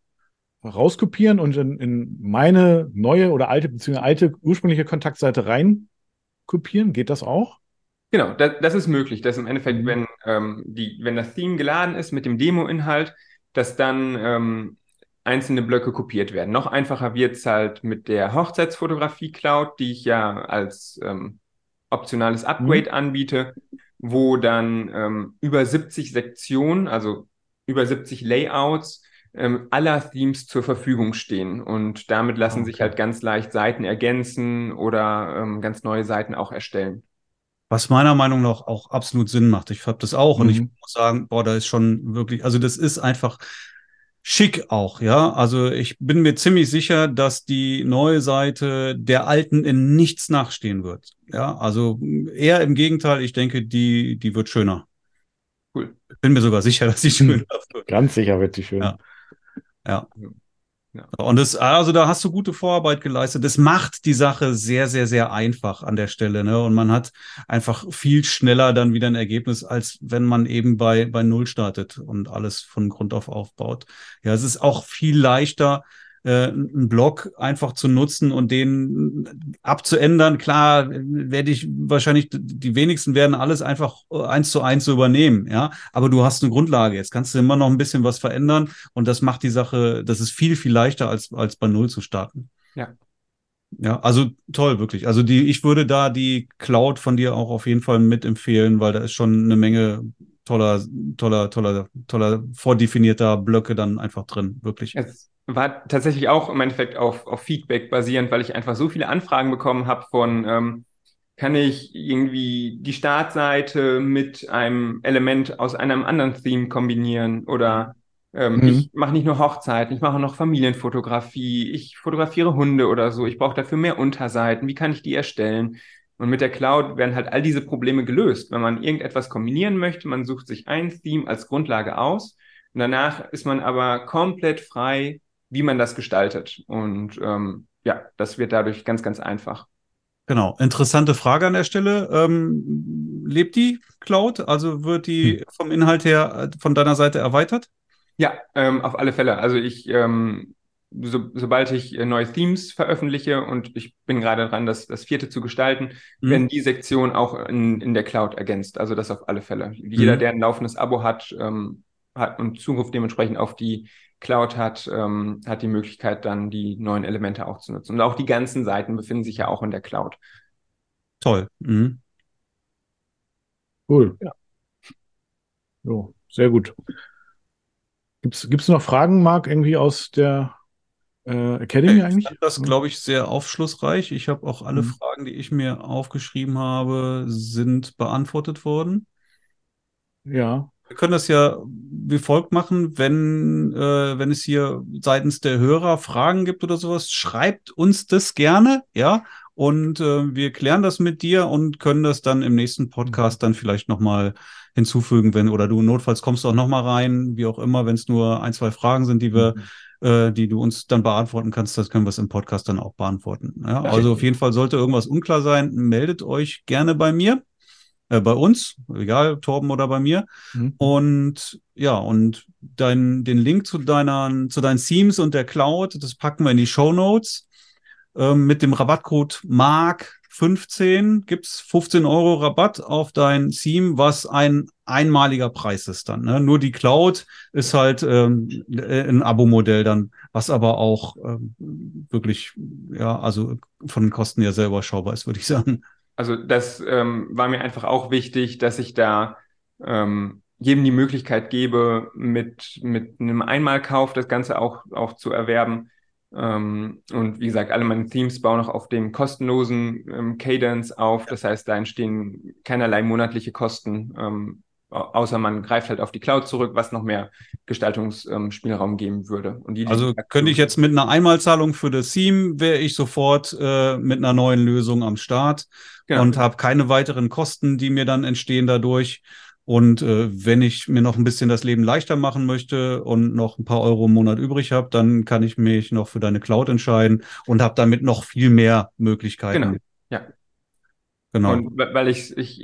rauskopieren und in, in meine neue oder alte, beziehungsweise alte ursprüngliche Kontaktseite rein kopieren? Geht das auch? Genau, das, das ist möglich, dass im Endeffekt, mhm. wenn, ähm, die, wenn das Theme geladen ist mit dem Demo-Inhalt, dass dann ähm, einzelne Blöcke kopiert werden. Noch einfacher wird es halt mit der Hochzeitsfotografie-Cloud, die ich ja als ähm, optionales Upgrade mhm. anbiete wo dann ähm, über 70 Sektionen, also über 70 Layouts ähm, aller Themes zur Verfügung stehen. Und damit lassen okay. sich halt ganz leicht Seiten ergänzen oder ähm, ganz neue Seiten auch erstellen. Was meiner Meinung nach auch absolut Sinn macht. Ich habe das auch mhm. und ich mhm. muss sagen, boah, da ist schon wirklich, also das ist einfach schick auch, ja. Also ich bin mir ziemlich sicher, dass die neue Seite der alten in nichts nachstehen wird. Ja, also eher im Gegenteil, ich denke, die, die wird schöner. Cool. Bin mir sogar sicher, dass sie schöner wird. Ganz sicher wird sie schön. Ja. ja. Ja. Und das, also da hast du gute Vorarbeit geleistet. Das macht die Sache sehr, sehr, sehr einfach an der Stelle. Ne? Und man hat einfach viel schneller dann wieder ein Ergebnis, als wenn man eben bei, bei Null startet und alles von Grund auf aufbaut. Ja, es ist auch viel leichter, äh, einen Blog einfach zu nutzen und den abzuändern. Klar, werde ich wahrscheinlich, die wenigsten werden alles einfach eins zu eins so übernehmen, ja. Aber du hast eine Grundlage. Jetzt kannst du immer noch ein bisschen was verändern und das macht die Sache, das ist viel, viel leichter als, als bei Null zu starten. Ja. Ja, also toll, wirklich. Also die, ich würde da die Cloud von dir auch auf jeden Fall mitempfehlen, weil da ist schon eine Menge toller, toller, toller, toller vordefinierter Blöcke dann einfach drin, wirklich. Es war tatsächlich auch im Endeffekt auf, auf Feedback basierend, weil ich einfach so viele Anfragen bekommen habe von, ähm, kann ich irgendwie die Startseite mit einem Element aus einem anderen Theme kombinieren oder ähm, mhm. ich mache nicht nur Hochzeiten, ich mache noch Familienfotografie, ich fotografiere Hunde oder so, ich brauche dafür mehr Unterseiten, wie kann ich die erstellen? Und mit der Cloud werden halt all diese Probleme gelöst. Wenn man irgendetwas kombinieren möchte, man sucht sich ein Theme als Grundlage aus und danach ist man aber komplett frei, wie man das gestaltet. Und ähm, ja, das wird dadurch ganz, ganz einfach. Genau, interessante Frage an der Stelle. Ähm, lebt die Cloud? Also wird die hm. vom Inhalt her äh, von deiner Seite erweitert? Ja, ähm, auf alle Fälle. Also ich, ähm, so, sobald ich äh, neue Themes veröffentliche und ich bin gerade dran, das, das vierte zu gestalten, mhm. werden die Sektionen auch in, in der Cloud ergänzt. Also das auf alle Fälle. Jeder, mhm. der ein laufendes Abo hat, ähm, hat und Zugriff dementsprechend auf die Cloud hat, ähm, hat die Möglichkeit, dann die neuen Elemente auch zu nutzen. Und auch die ganzen Seiten befinden sich ja auch in der Cloud. Toll. Mhm. Cool. Ja. So, sehr gut. Gibt es noch Fragen, Marc, irgendwie aus der äh, Academy ich eigentlich? Das glaube ich sehr aufschlussreich. Ich habe auch alle mhm. Fragen, die ich mir aufgeschrieben habe, sind beantwortet worden. Ja. Wir können das ja wie folgt machen, wenn, äh, wenn es hier seitens der Hörer Fragen gibt oder sowas, schreibt uns das gerne, ja. Und äh, wir klären das mit dir und können das dann im nächsten Podcast dann vielleicht nochmal hinzufügen, wenn, oder du notfalls kommst auch nochmal rein, wie auch immer, wenn es nur ein, zwei Fragen sind, die wir, mhm. äh, die du uns dann beantworten kannst, das können wir es im Podcast dann auch beantworten. Ja? Also auf jeden Fall sollte irgendwas unklar sein, meldet euch gerne bei mir äh, bei uns, egal, Torben oder bei mir. Mhm. Und ja, und dein, den Link zu deiner, zu deinen Themes und der Cloud, das packen wir in die Show Notes. Ähm, mit dem Rabattcode MARK 15 gibt's 15 Euro Rabatt auf dein Theme, was ein einmaliger Preis ist dann. Ne? Nur die Cloud ist halt ähm, ein Abo-Modell dann, was aber auch ähm, wirklich, ja, also von den Kosten her sehr überschaubar ist, würde ich sagen. Also das ähm, war mir einfach auch wichtig, dass ich da ähm, jedem die Möglichkeit gebe, mit, mit einem Einmalkauf das Ganze auch, auch zu erwerben. Ähm, und wie gesagt, alle meine Themes bauen noch auf dem kostenlosen ähm, Cadence auf. Das heißt, da entstehen keinerlei monatliche Kosten, ähm, außer man greift halt auf die Cloud zurück, was noch mehr Gestaltungsspielraum geben würde. Die also könnte ich jetzt mit einer Einmalzahlung für das Theme, wäre ich sofort äh, mit einer neuen Lösung am Start genau. und habe keine weiteren Kosten, die mir dann entstehen dadurch. Und äh, wenn ich mir noch ein bisschen das Leben leichter machen möchte und noch ein paar Euro im Monat übrig habe, dann kann ich mich noch für deine Cloud entscheiden und habe damit noch viel mehr Möglichkeiten. Genau. Ja. Genau. Und weil ich, ich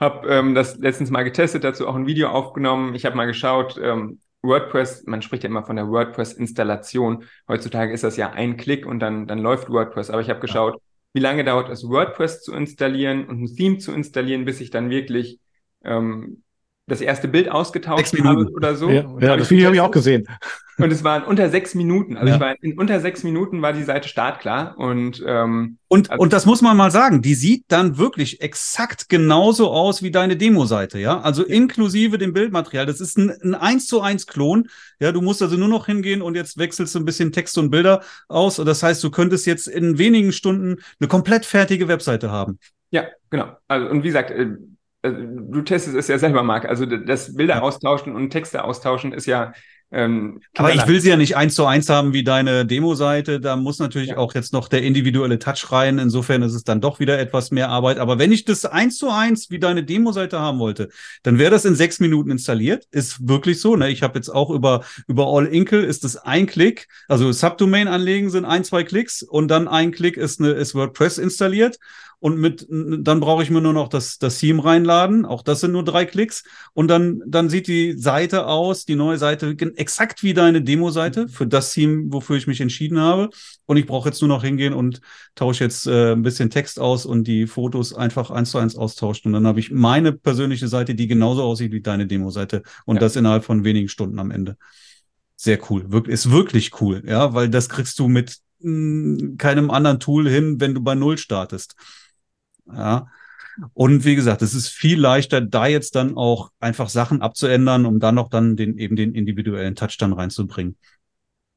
habe ähm, das letztens mal getestet, dazu auch ein Video aufgenommen. Ich habe mal geschaut, ähm, WordPress, man spricht ja immer von der WordPress-Installation. Heutzutage ist das ja ein Klick und dann, dann läuft WordPress. Aber ich habe geschaut, ja. wie lange dauert es, WordPress zu installieren und ein Theme zu installieren, bis ich dann wirklich ähm, das erste Bild ausgetauscht habe oder so. Ja, ja das Video habe ich auch gesehen. Und es waren unter sechs Minuten. Also ja. ich war in unter sechs Minuten war die Seite startklar. Und, ähm, und, also und das muss man mal sagen, die sieht dann wirklich exakt genauso aus wie deine Demo-Seite, ja. Also inklusive dem Bildmaterial. Das ist ein, ein 1 zu 1 Klon. Ja, du musst also nur noch hingehen und jetzt wechselst du ein bisschen Text und Bilder aus. Das heißt, du könntest jetzt in wenigen Stunden eine komplett fertige Webseite haben. Ja, genau. Also, und wie gesagt, äh, du testest es ja selber, Marc. Also das Bilder austauschen und Texte austauschen ist ja. Ähm, Aber ich will sie ja nicht eins zu eins haben wie deine Demo-Seite. Da muss natürlich ja. auch jetzt noch der individuelle Touch rein. Insofern ist es dann doch wieder etwas mehr Arbeit. Aber wenn ich das eins zu eins wie deine Demo-Seite haben wollte, dann wäre das in sechs Minuten installiert. Ist wirklich so. Ne? Ich habe jetzt auch über über All Inkle ist es ein Klick. Also Subdomain anlegen sind ein zwei Klicks und dann ein Klick ist eine ist WordPress installiert und mit, dann brauche ich mir nur noch das, das Theme reinladen. Auch das sind nur drei Klicks. Und dann, dann sieht die Seite aus, die neue Seite, exakt wie deine Demo-Seite für das Theme, wofür ich mich entschieden habe. Und ich brauche jetzt nur noch hingehen und tausche jetzt äh, ein bisschen Text aus und die Fotos einfach eins zu eins austauschen. Und dann habe ich meine persönliche Seite, die genauso aussieht wie deine Demo-Seite. Und ja. das innerhalb von wenigen Stunden am Ende. Sehr cool. Wirk ist wirklich cool, ja, weil das kriegst du mit mh, hm, keinem anderen Tool hin, wenn du bei Null startest. Ja. Und wie gesagt, es ist viel leichter, da jetzt dann auch einfach Sachen abzuändern, um dann noch dann den, eben den individuellen Touch dann reinzubringen.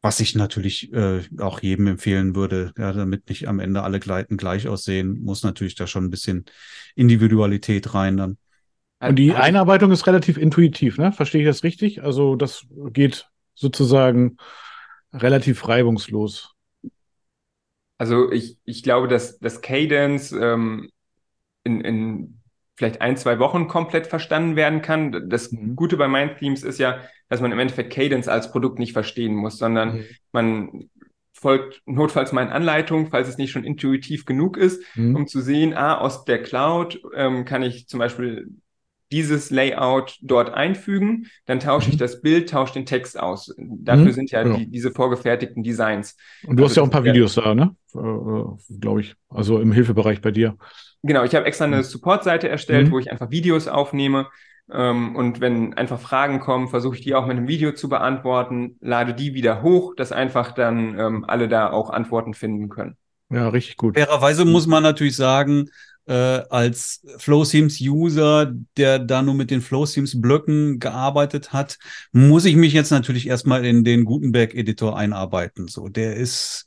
was ich natürlich äh, auch jedem empfehlen würde, ja, damit nicht am Ende alle Gleiten gleich aussehen, muss natürlich da schon ein bisschen Individualität rein dann. Und die Einarbeitung ist relativ intuitiv, ne? Verstehe ich das richtig? Also das geht sozusagen relativ reibungslos. Also ich, ich glaube, dass das Cadence ähm, in, in vielleicht ein, zwei Wochen komplett verstanden werden kann. Das mhm. Gute bei Mindthemes ist ja, dass man im Endeffekt Cadence als Produkt nicht verstehen muss, sondern mhm. man folgt notfalls meinen Anleitungen, falls es nicht schon intuitiv genug ist, mhm. um zu sehen, ah, aus der Cloud ähm, kann ich zum Beispiel dieses Layout dort einfügen, dann tausche mhm. ich das Bild, tausche den Text aus. Dafür mhm. sind ja, ja. Die, diese vorgefertigten Designs. Und du also hast ja auch ein paar Videos da, ne? Äh, äh Glaube ich. Also im Hilfebereich bei dir. Genau, ich habe extra eine mhm. Support-Seite erstellt, mhm. wo ich einfach Videos aufnehme. Ähm, und wenn einfach Fragen kommen, versuche ich die auch mit einem Video zu beantworten, lade die wieder hoch, dass einfach dann ähm, alle da auch Antworten finden können. Ja, richtig gut. Fairerweise muss man natürlich sagen, äh, als FlowSeams-User, der da nur mit den FlowSeams-Blöcken gearbeitet hat, muss ich mich jetzt natürlich erstmal in den Gutenberg-Editor einarbeiten. So, der ist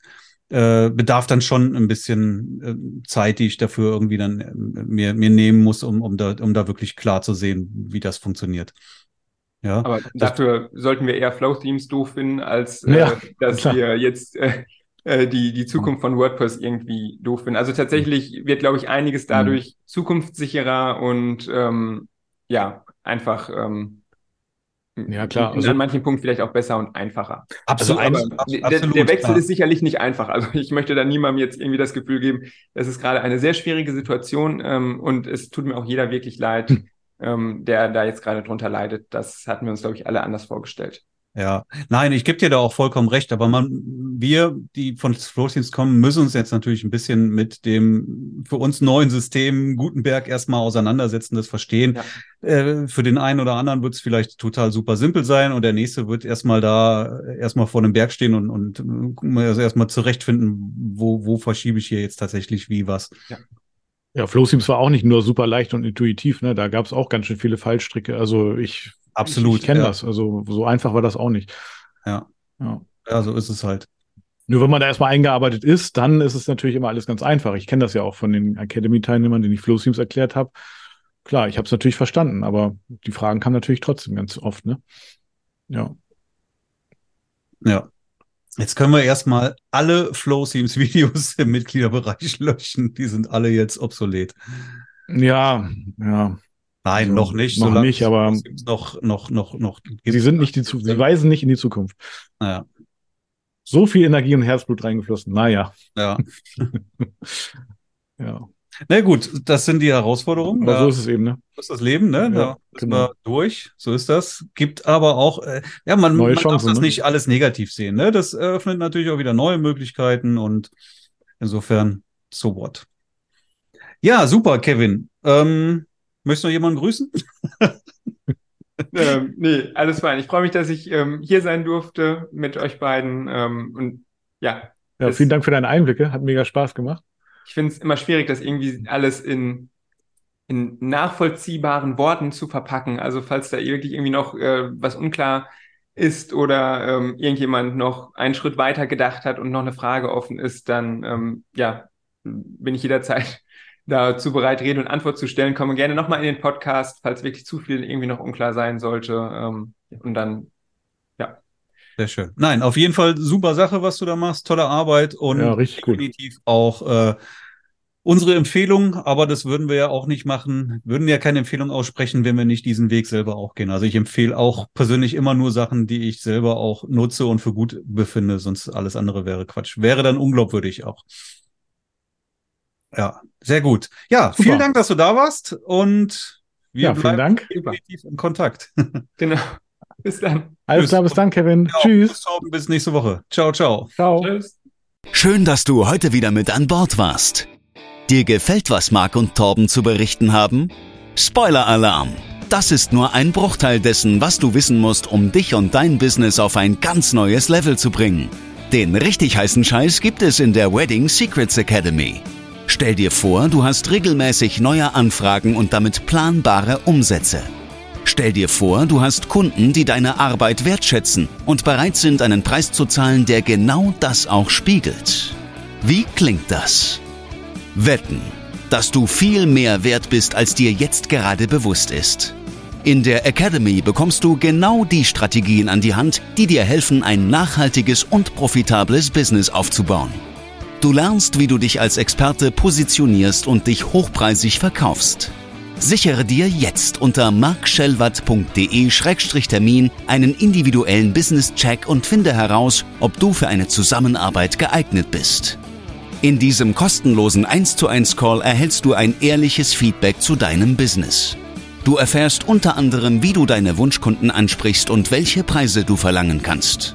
äh, bedarf dann schon ein bisschen äh, Zeit, die ich dafür irgendwie dann äh, mir, mir nehmen muss, um, um, da, um da wirklich klar zu sehen, wie das funktioniert. Ja. Aber dafür sollten wir eher Flow-Themes doof finden, als äh, ja, dass klar. wir jetzt äh, die, die Zukunft von WordPress irgendwie doof finden. Also tatsächlich wird, glaube ich, einiges dadurch mhm. zukunftssicherer und ähm, ja, einfach ähm, ja, klar. Also, an manchen Punkten vielleicht auch besser und einfacher. Absolut. Also, absolut, der, der Wechsel klar. ist sicherlich nicht einfach. Also ich möchte da niemandem jetzt irgendwie das Gefühl geben, es ist gerade eine sehr schwierige Situation ähm, und es tut mir auch jeder wirklich leid, hm. ähm, der da jetzt gerade drunter leidet. Das hatten wir uns, glaube ich, alle anders vorgestellt. Ja, nein, ich gebe dir da auch vollkommen recht, aber man, wir, die von Flowteams kommen, müssen uns jetzt natürlich ein bisschen mit dem für uns neuen System Gutenberg erstmal auseinandersetzen, das verstehen. Ja. Äh, für den einen oder anderen wird es vielleicht total super simpel sein und der nächste wird erstmal da erstmal vor einem Berg stehen und, und also erstmal zurechtfinden, wo, wo verschiebe ich hier jetzt tatsächlich wie was. Ja. Ja, Flowseams war auch nicht nur super leicht und intuitiv, ne? Da gab es auch ganz schön viele Fallstricke. Also ich Absolut. Ich, ich kenne ja. das. Also so einfach war das auch nicht. Ja. ja. Ja, so ist es halt. Nur wenn man da erstmal eingearbeitet ist, dann ist es natürlich immer alles ganz einfach. Ich kenne das ja auch von den Academy-Teilnehmern, denen ich Flowstreams erklärt habe. Klar, ich habe es natürlich verstanden, aber die Fragen kamen natürlich trotzdem ganz oft, ne? Ja. Ja. Jetzt können wir erstmal alle Flowseams-Videos im Mitgliederbereich löschen. Die sind alle jetzt obsolet. Ja, ja. Nein, also, noch nicht. Noch nicht, aber noch, noch, noch, noch. Sie sind nicht die Zukunft. Sie weisen nicht in die Zukunft. Naja. So viel Energie und Herzblut reingeflossen. Naja. Ja. ja. Na gut, das sind die Herausforderungen. Aber so ist es eben, ne? So ist das Leben, ne? Ja, da sind genau. wir durch. So ist das. Gibt aber auch, äh, ja, man, neue man Chancen, darf das ne? nicht alles negativ sehen, ne? Das eröffnet natürlich auch wieder neue Möglichkeiten und insofern, so what. Ja, super, Kevin. Ähm, Möchtest du noch jemanden grüßen? ähm, nee, alles fein. Ich freue mich, dass ich ähm, hier sein durfte mit euch beiden. Ähm, und ja. Ja, vielen Dank für deine Einblicke. Hat mega Spaß gemacht. Ich finde es immer schwierig, das irgendwie alles in, in nachvollziehbaren Worten zu verpacken. Also falls da wirklich irgendwie noch äh, was unklar ist oder ähm, irgendjemand noch einen Schritt weiter gedacht hat und noch eine Frage offen ist, dann ähm, ja, bin ich jederzeit dazu bereit, Rede und Antwort zu stellen. Komme gerne nochmal in den Podcast, falls wirklich zu viel irgendwie noch unklar sein sollte. Ähm, und dann, ja. Sehr schön. Nein, auf jeden Fall super Sache, was du da machst. Tolle Arbeit und ja, definitiv gut. auch äh, unsere Empfehlung, aber das würden wir ja auch nicht machen, würden ja keine Empfehlung aussprechen, wenn wir nicht diesen Weg selber auch gehen. Also ich empfehle auch persönlich immer nur Sachen, die ich selber auch nutze und für gut befinde, sonst alles andere wäre Quatsch. Wäre dann unglaubwürdig auch. Ja, sehr gut. Ja, Super. vielen Dank, dass du da warst und wir ja, bleiben Dank. definitiv in Kontakt. Genau. Bis dann. Alles klar, bis dann, Kevin. Genau. Tschüss. Bis, Torben, bis nächste Woche. Ciao, ciao. Ciao. Tschüss. Schön, dass du heute wieder mit an Bord warst. Dir gefällt, was Marc und Torben zu berichten haben? Spoiler-Alarm! Das ist nur ein Bruchteil dessen, was du wissen musst, um dich und dein Business auf ein ganz neues Level zu bringen. Den richtig heißen Scheiß gibt es in der Wedding Secrets Academy. Stell dir vor, du hast regelmäßig neue Anfragen und damit planbare Umsätze. Stell dir vor, du hast Kunden, die deine Arbeit wertschätzen und bereit sind, einen Preis zu zahlen, der genau das auch spiegelt. Wie klingt das? Wetten, dass du viel mehr wert bist, als dir jetzt gerade bewusst ist. In der Academy bekommst du genau die Strategien an die Hand, die dir helfen, ein nachhaltiges und profitables Business aufzubauen. Du lernst, wie du dich als Experte positionierst und dich hochpreisig verkaufst. Sichere dir jetzt unter markschellwatt.de-termin einen individuellen Business-Check und finde heraus, ob du für eine Zusammenarbeit geeignet bist. In diesem kostenlosen 1 zu 1 Call erhältst du ein ehrliches Feedback zu deinem Business. Du erfährst unter anderem, wie du deine Wunschkunden ansprichst und welche Preise du verlangen kannst.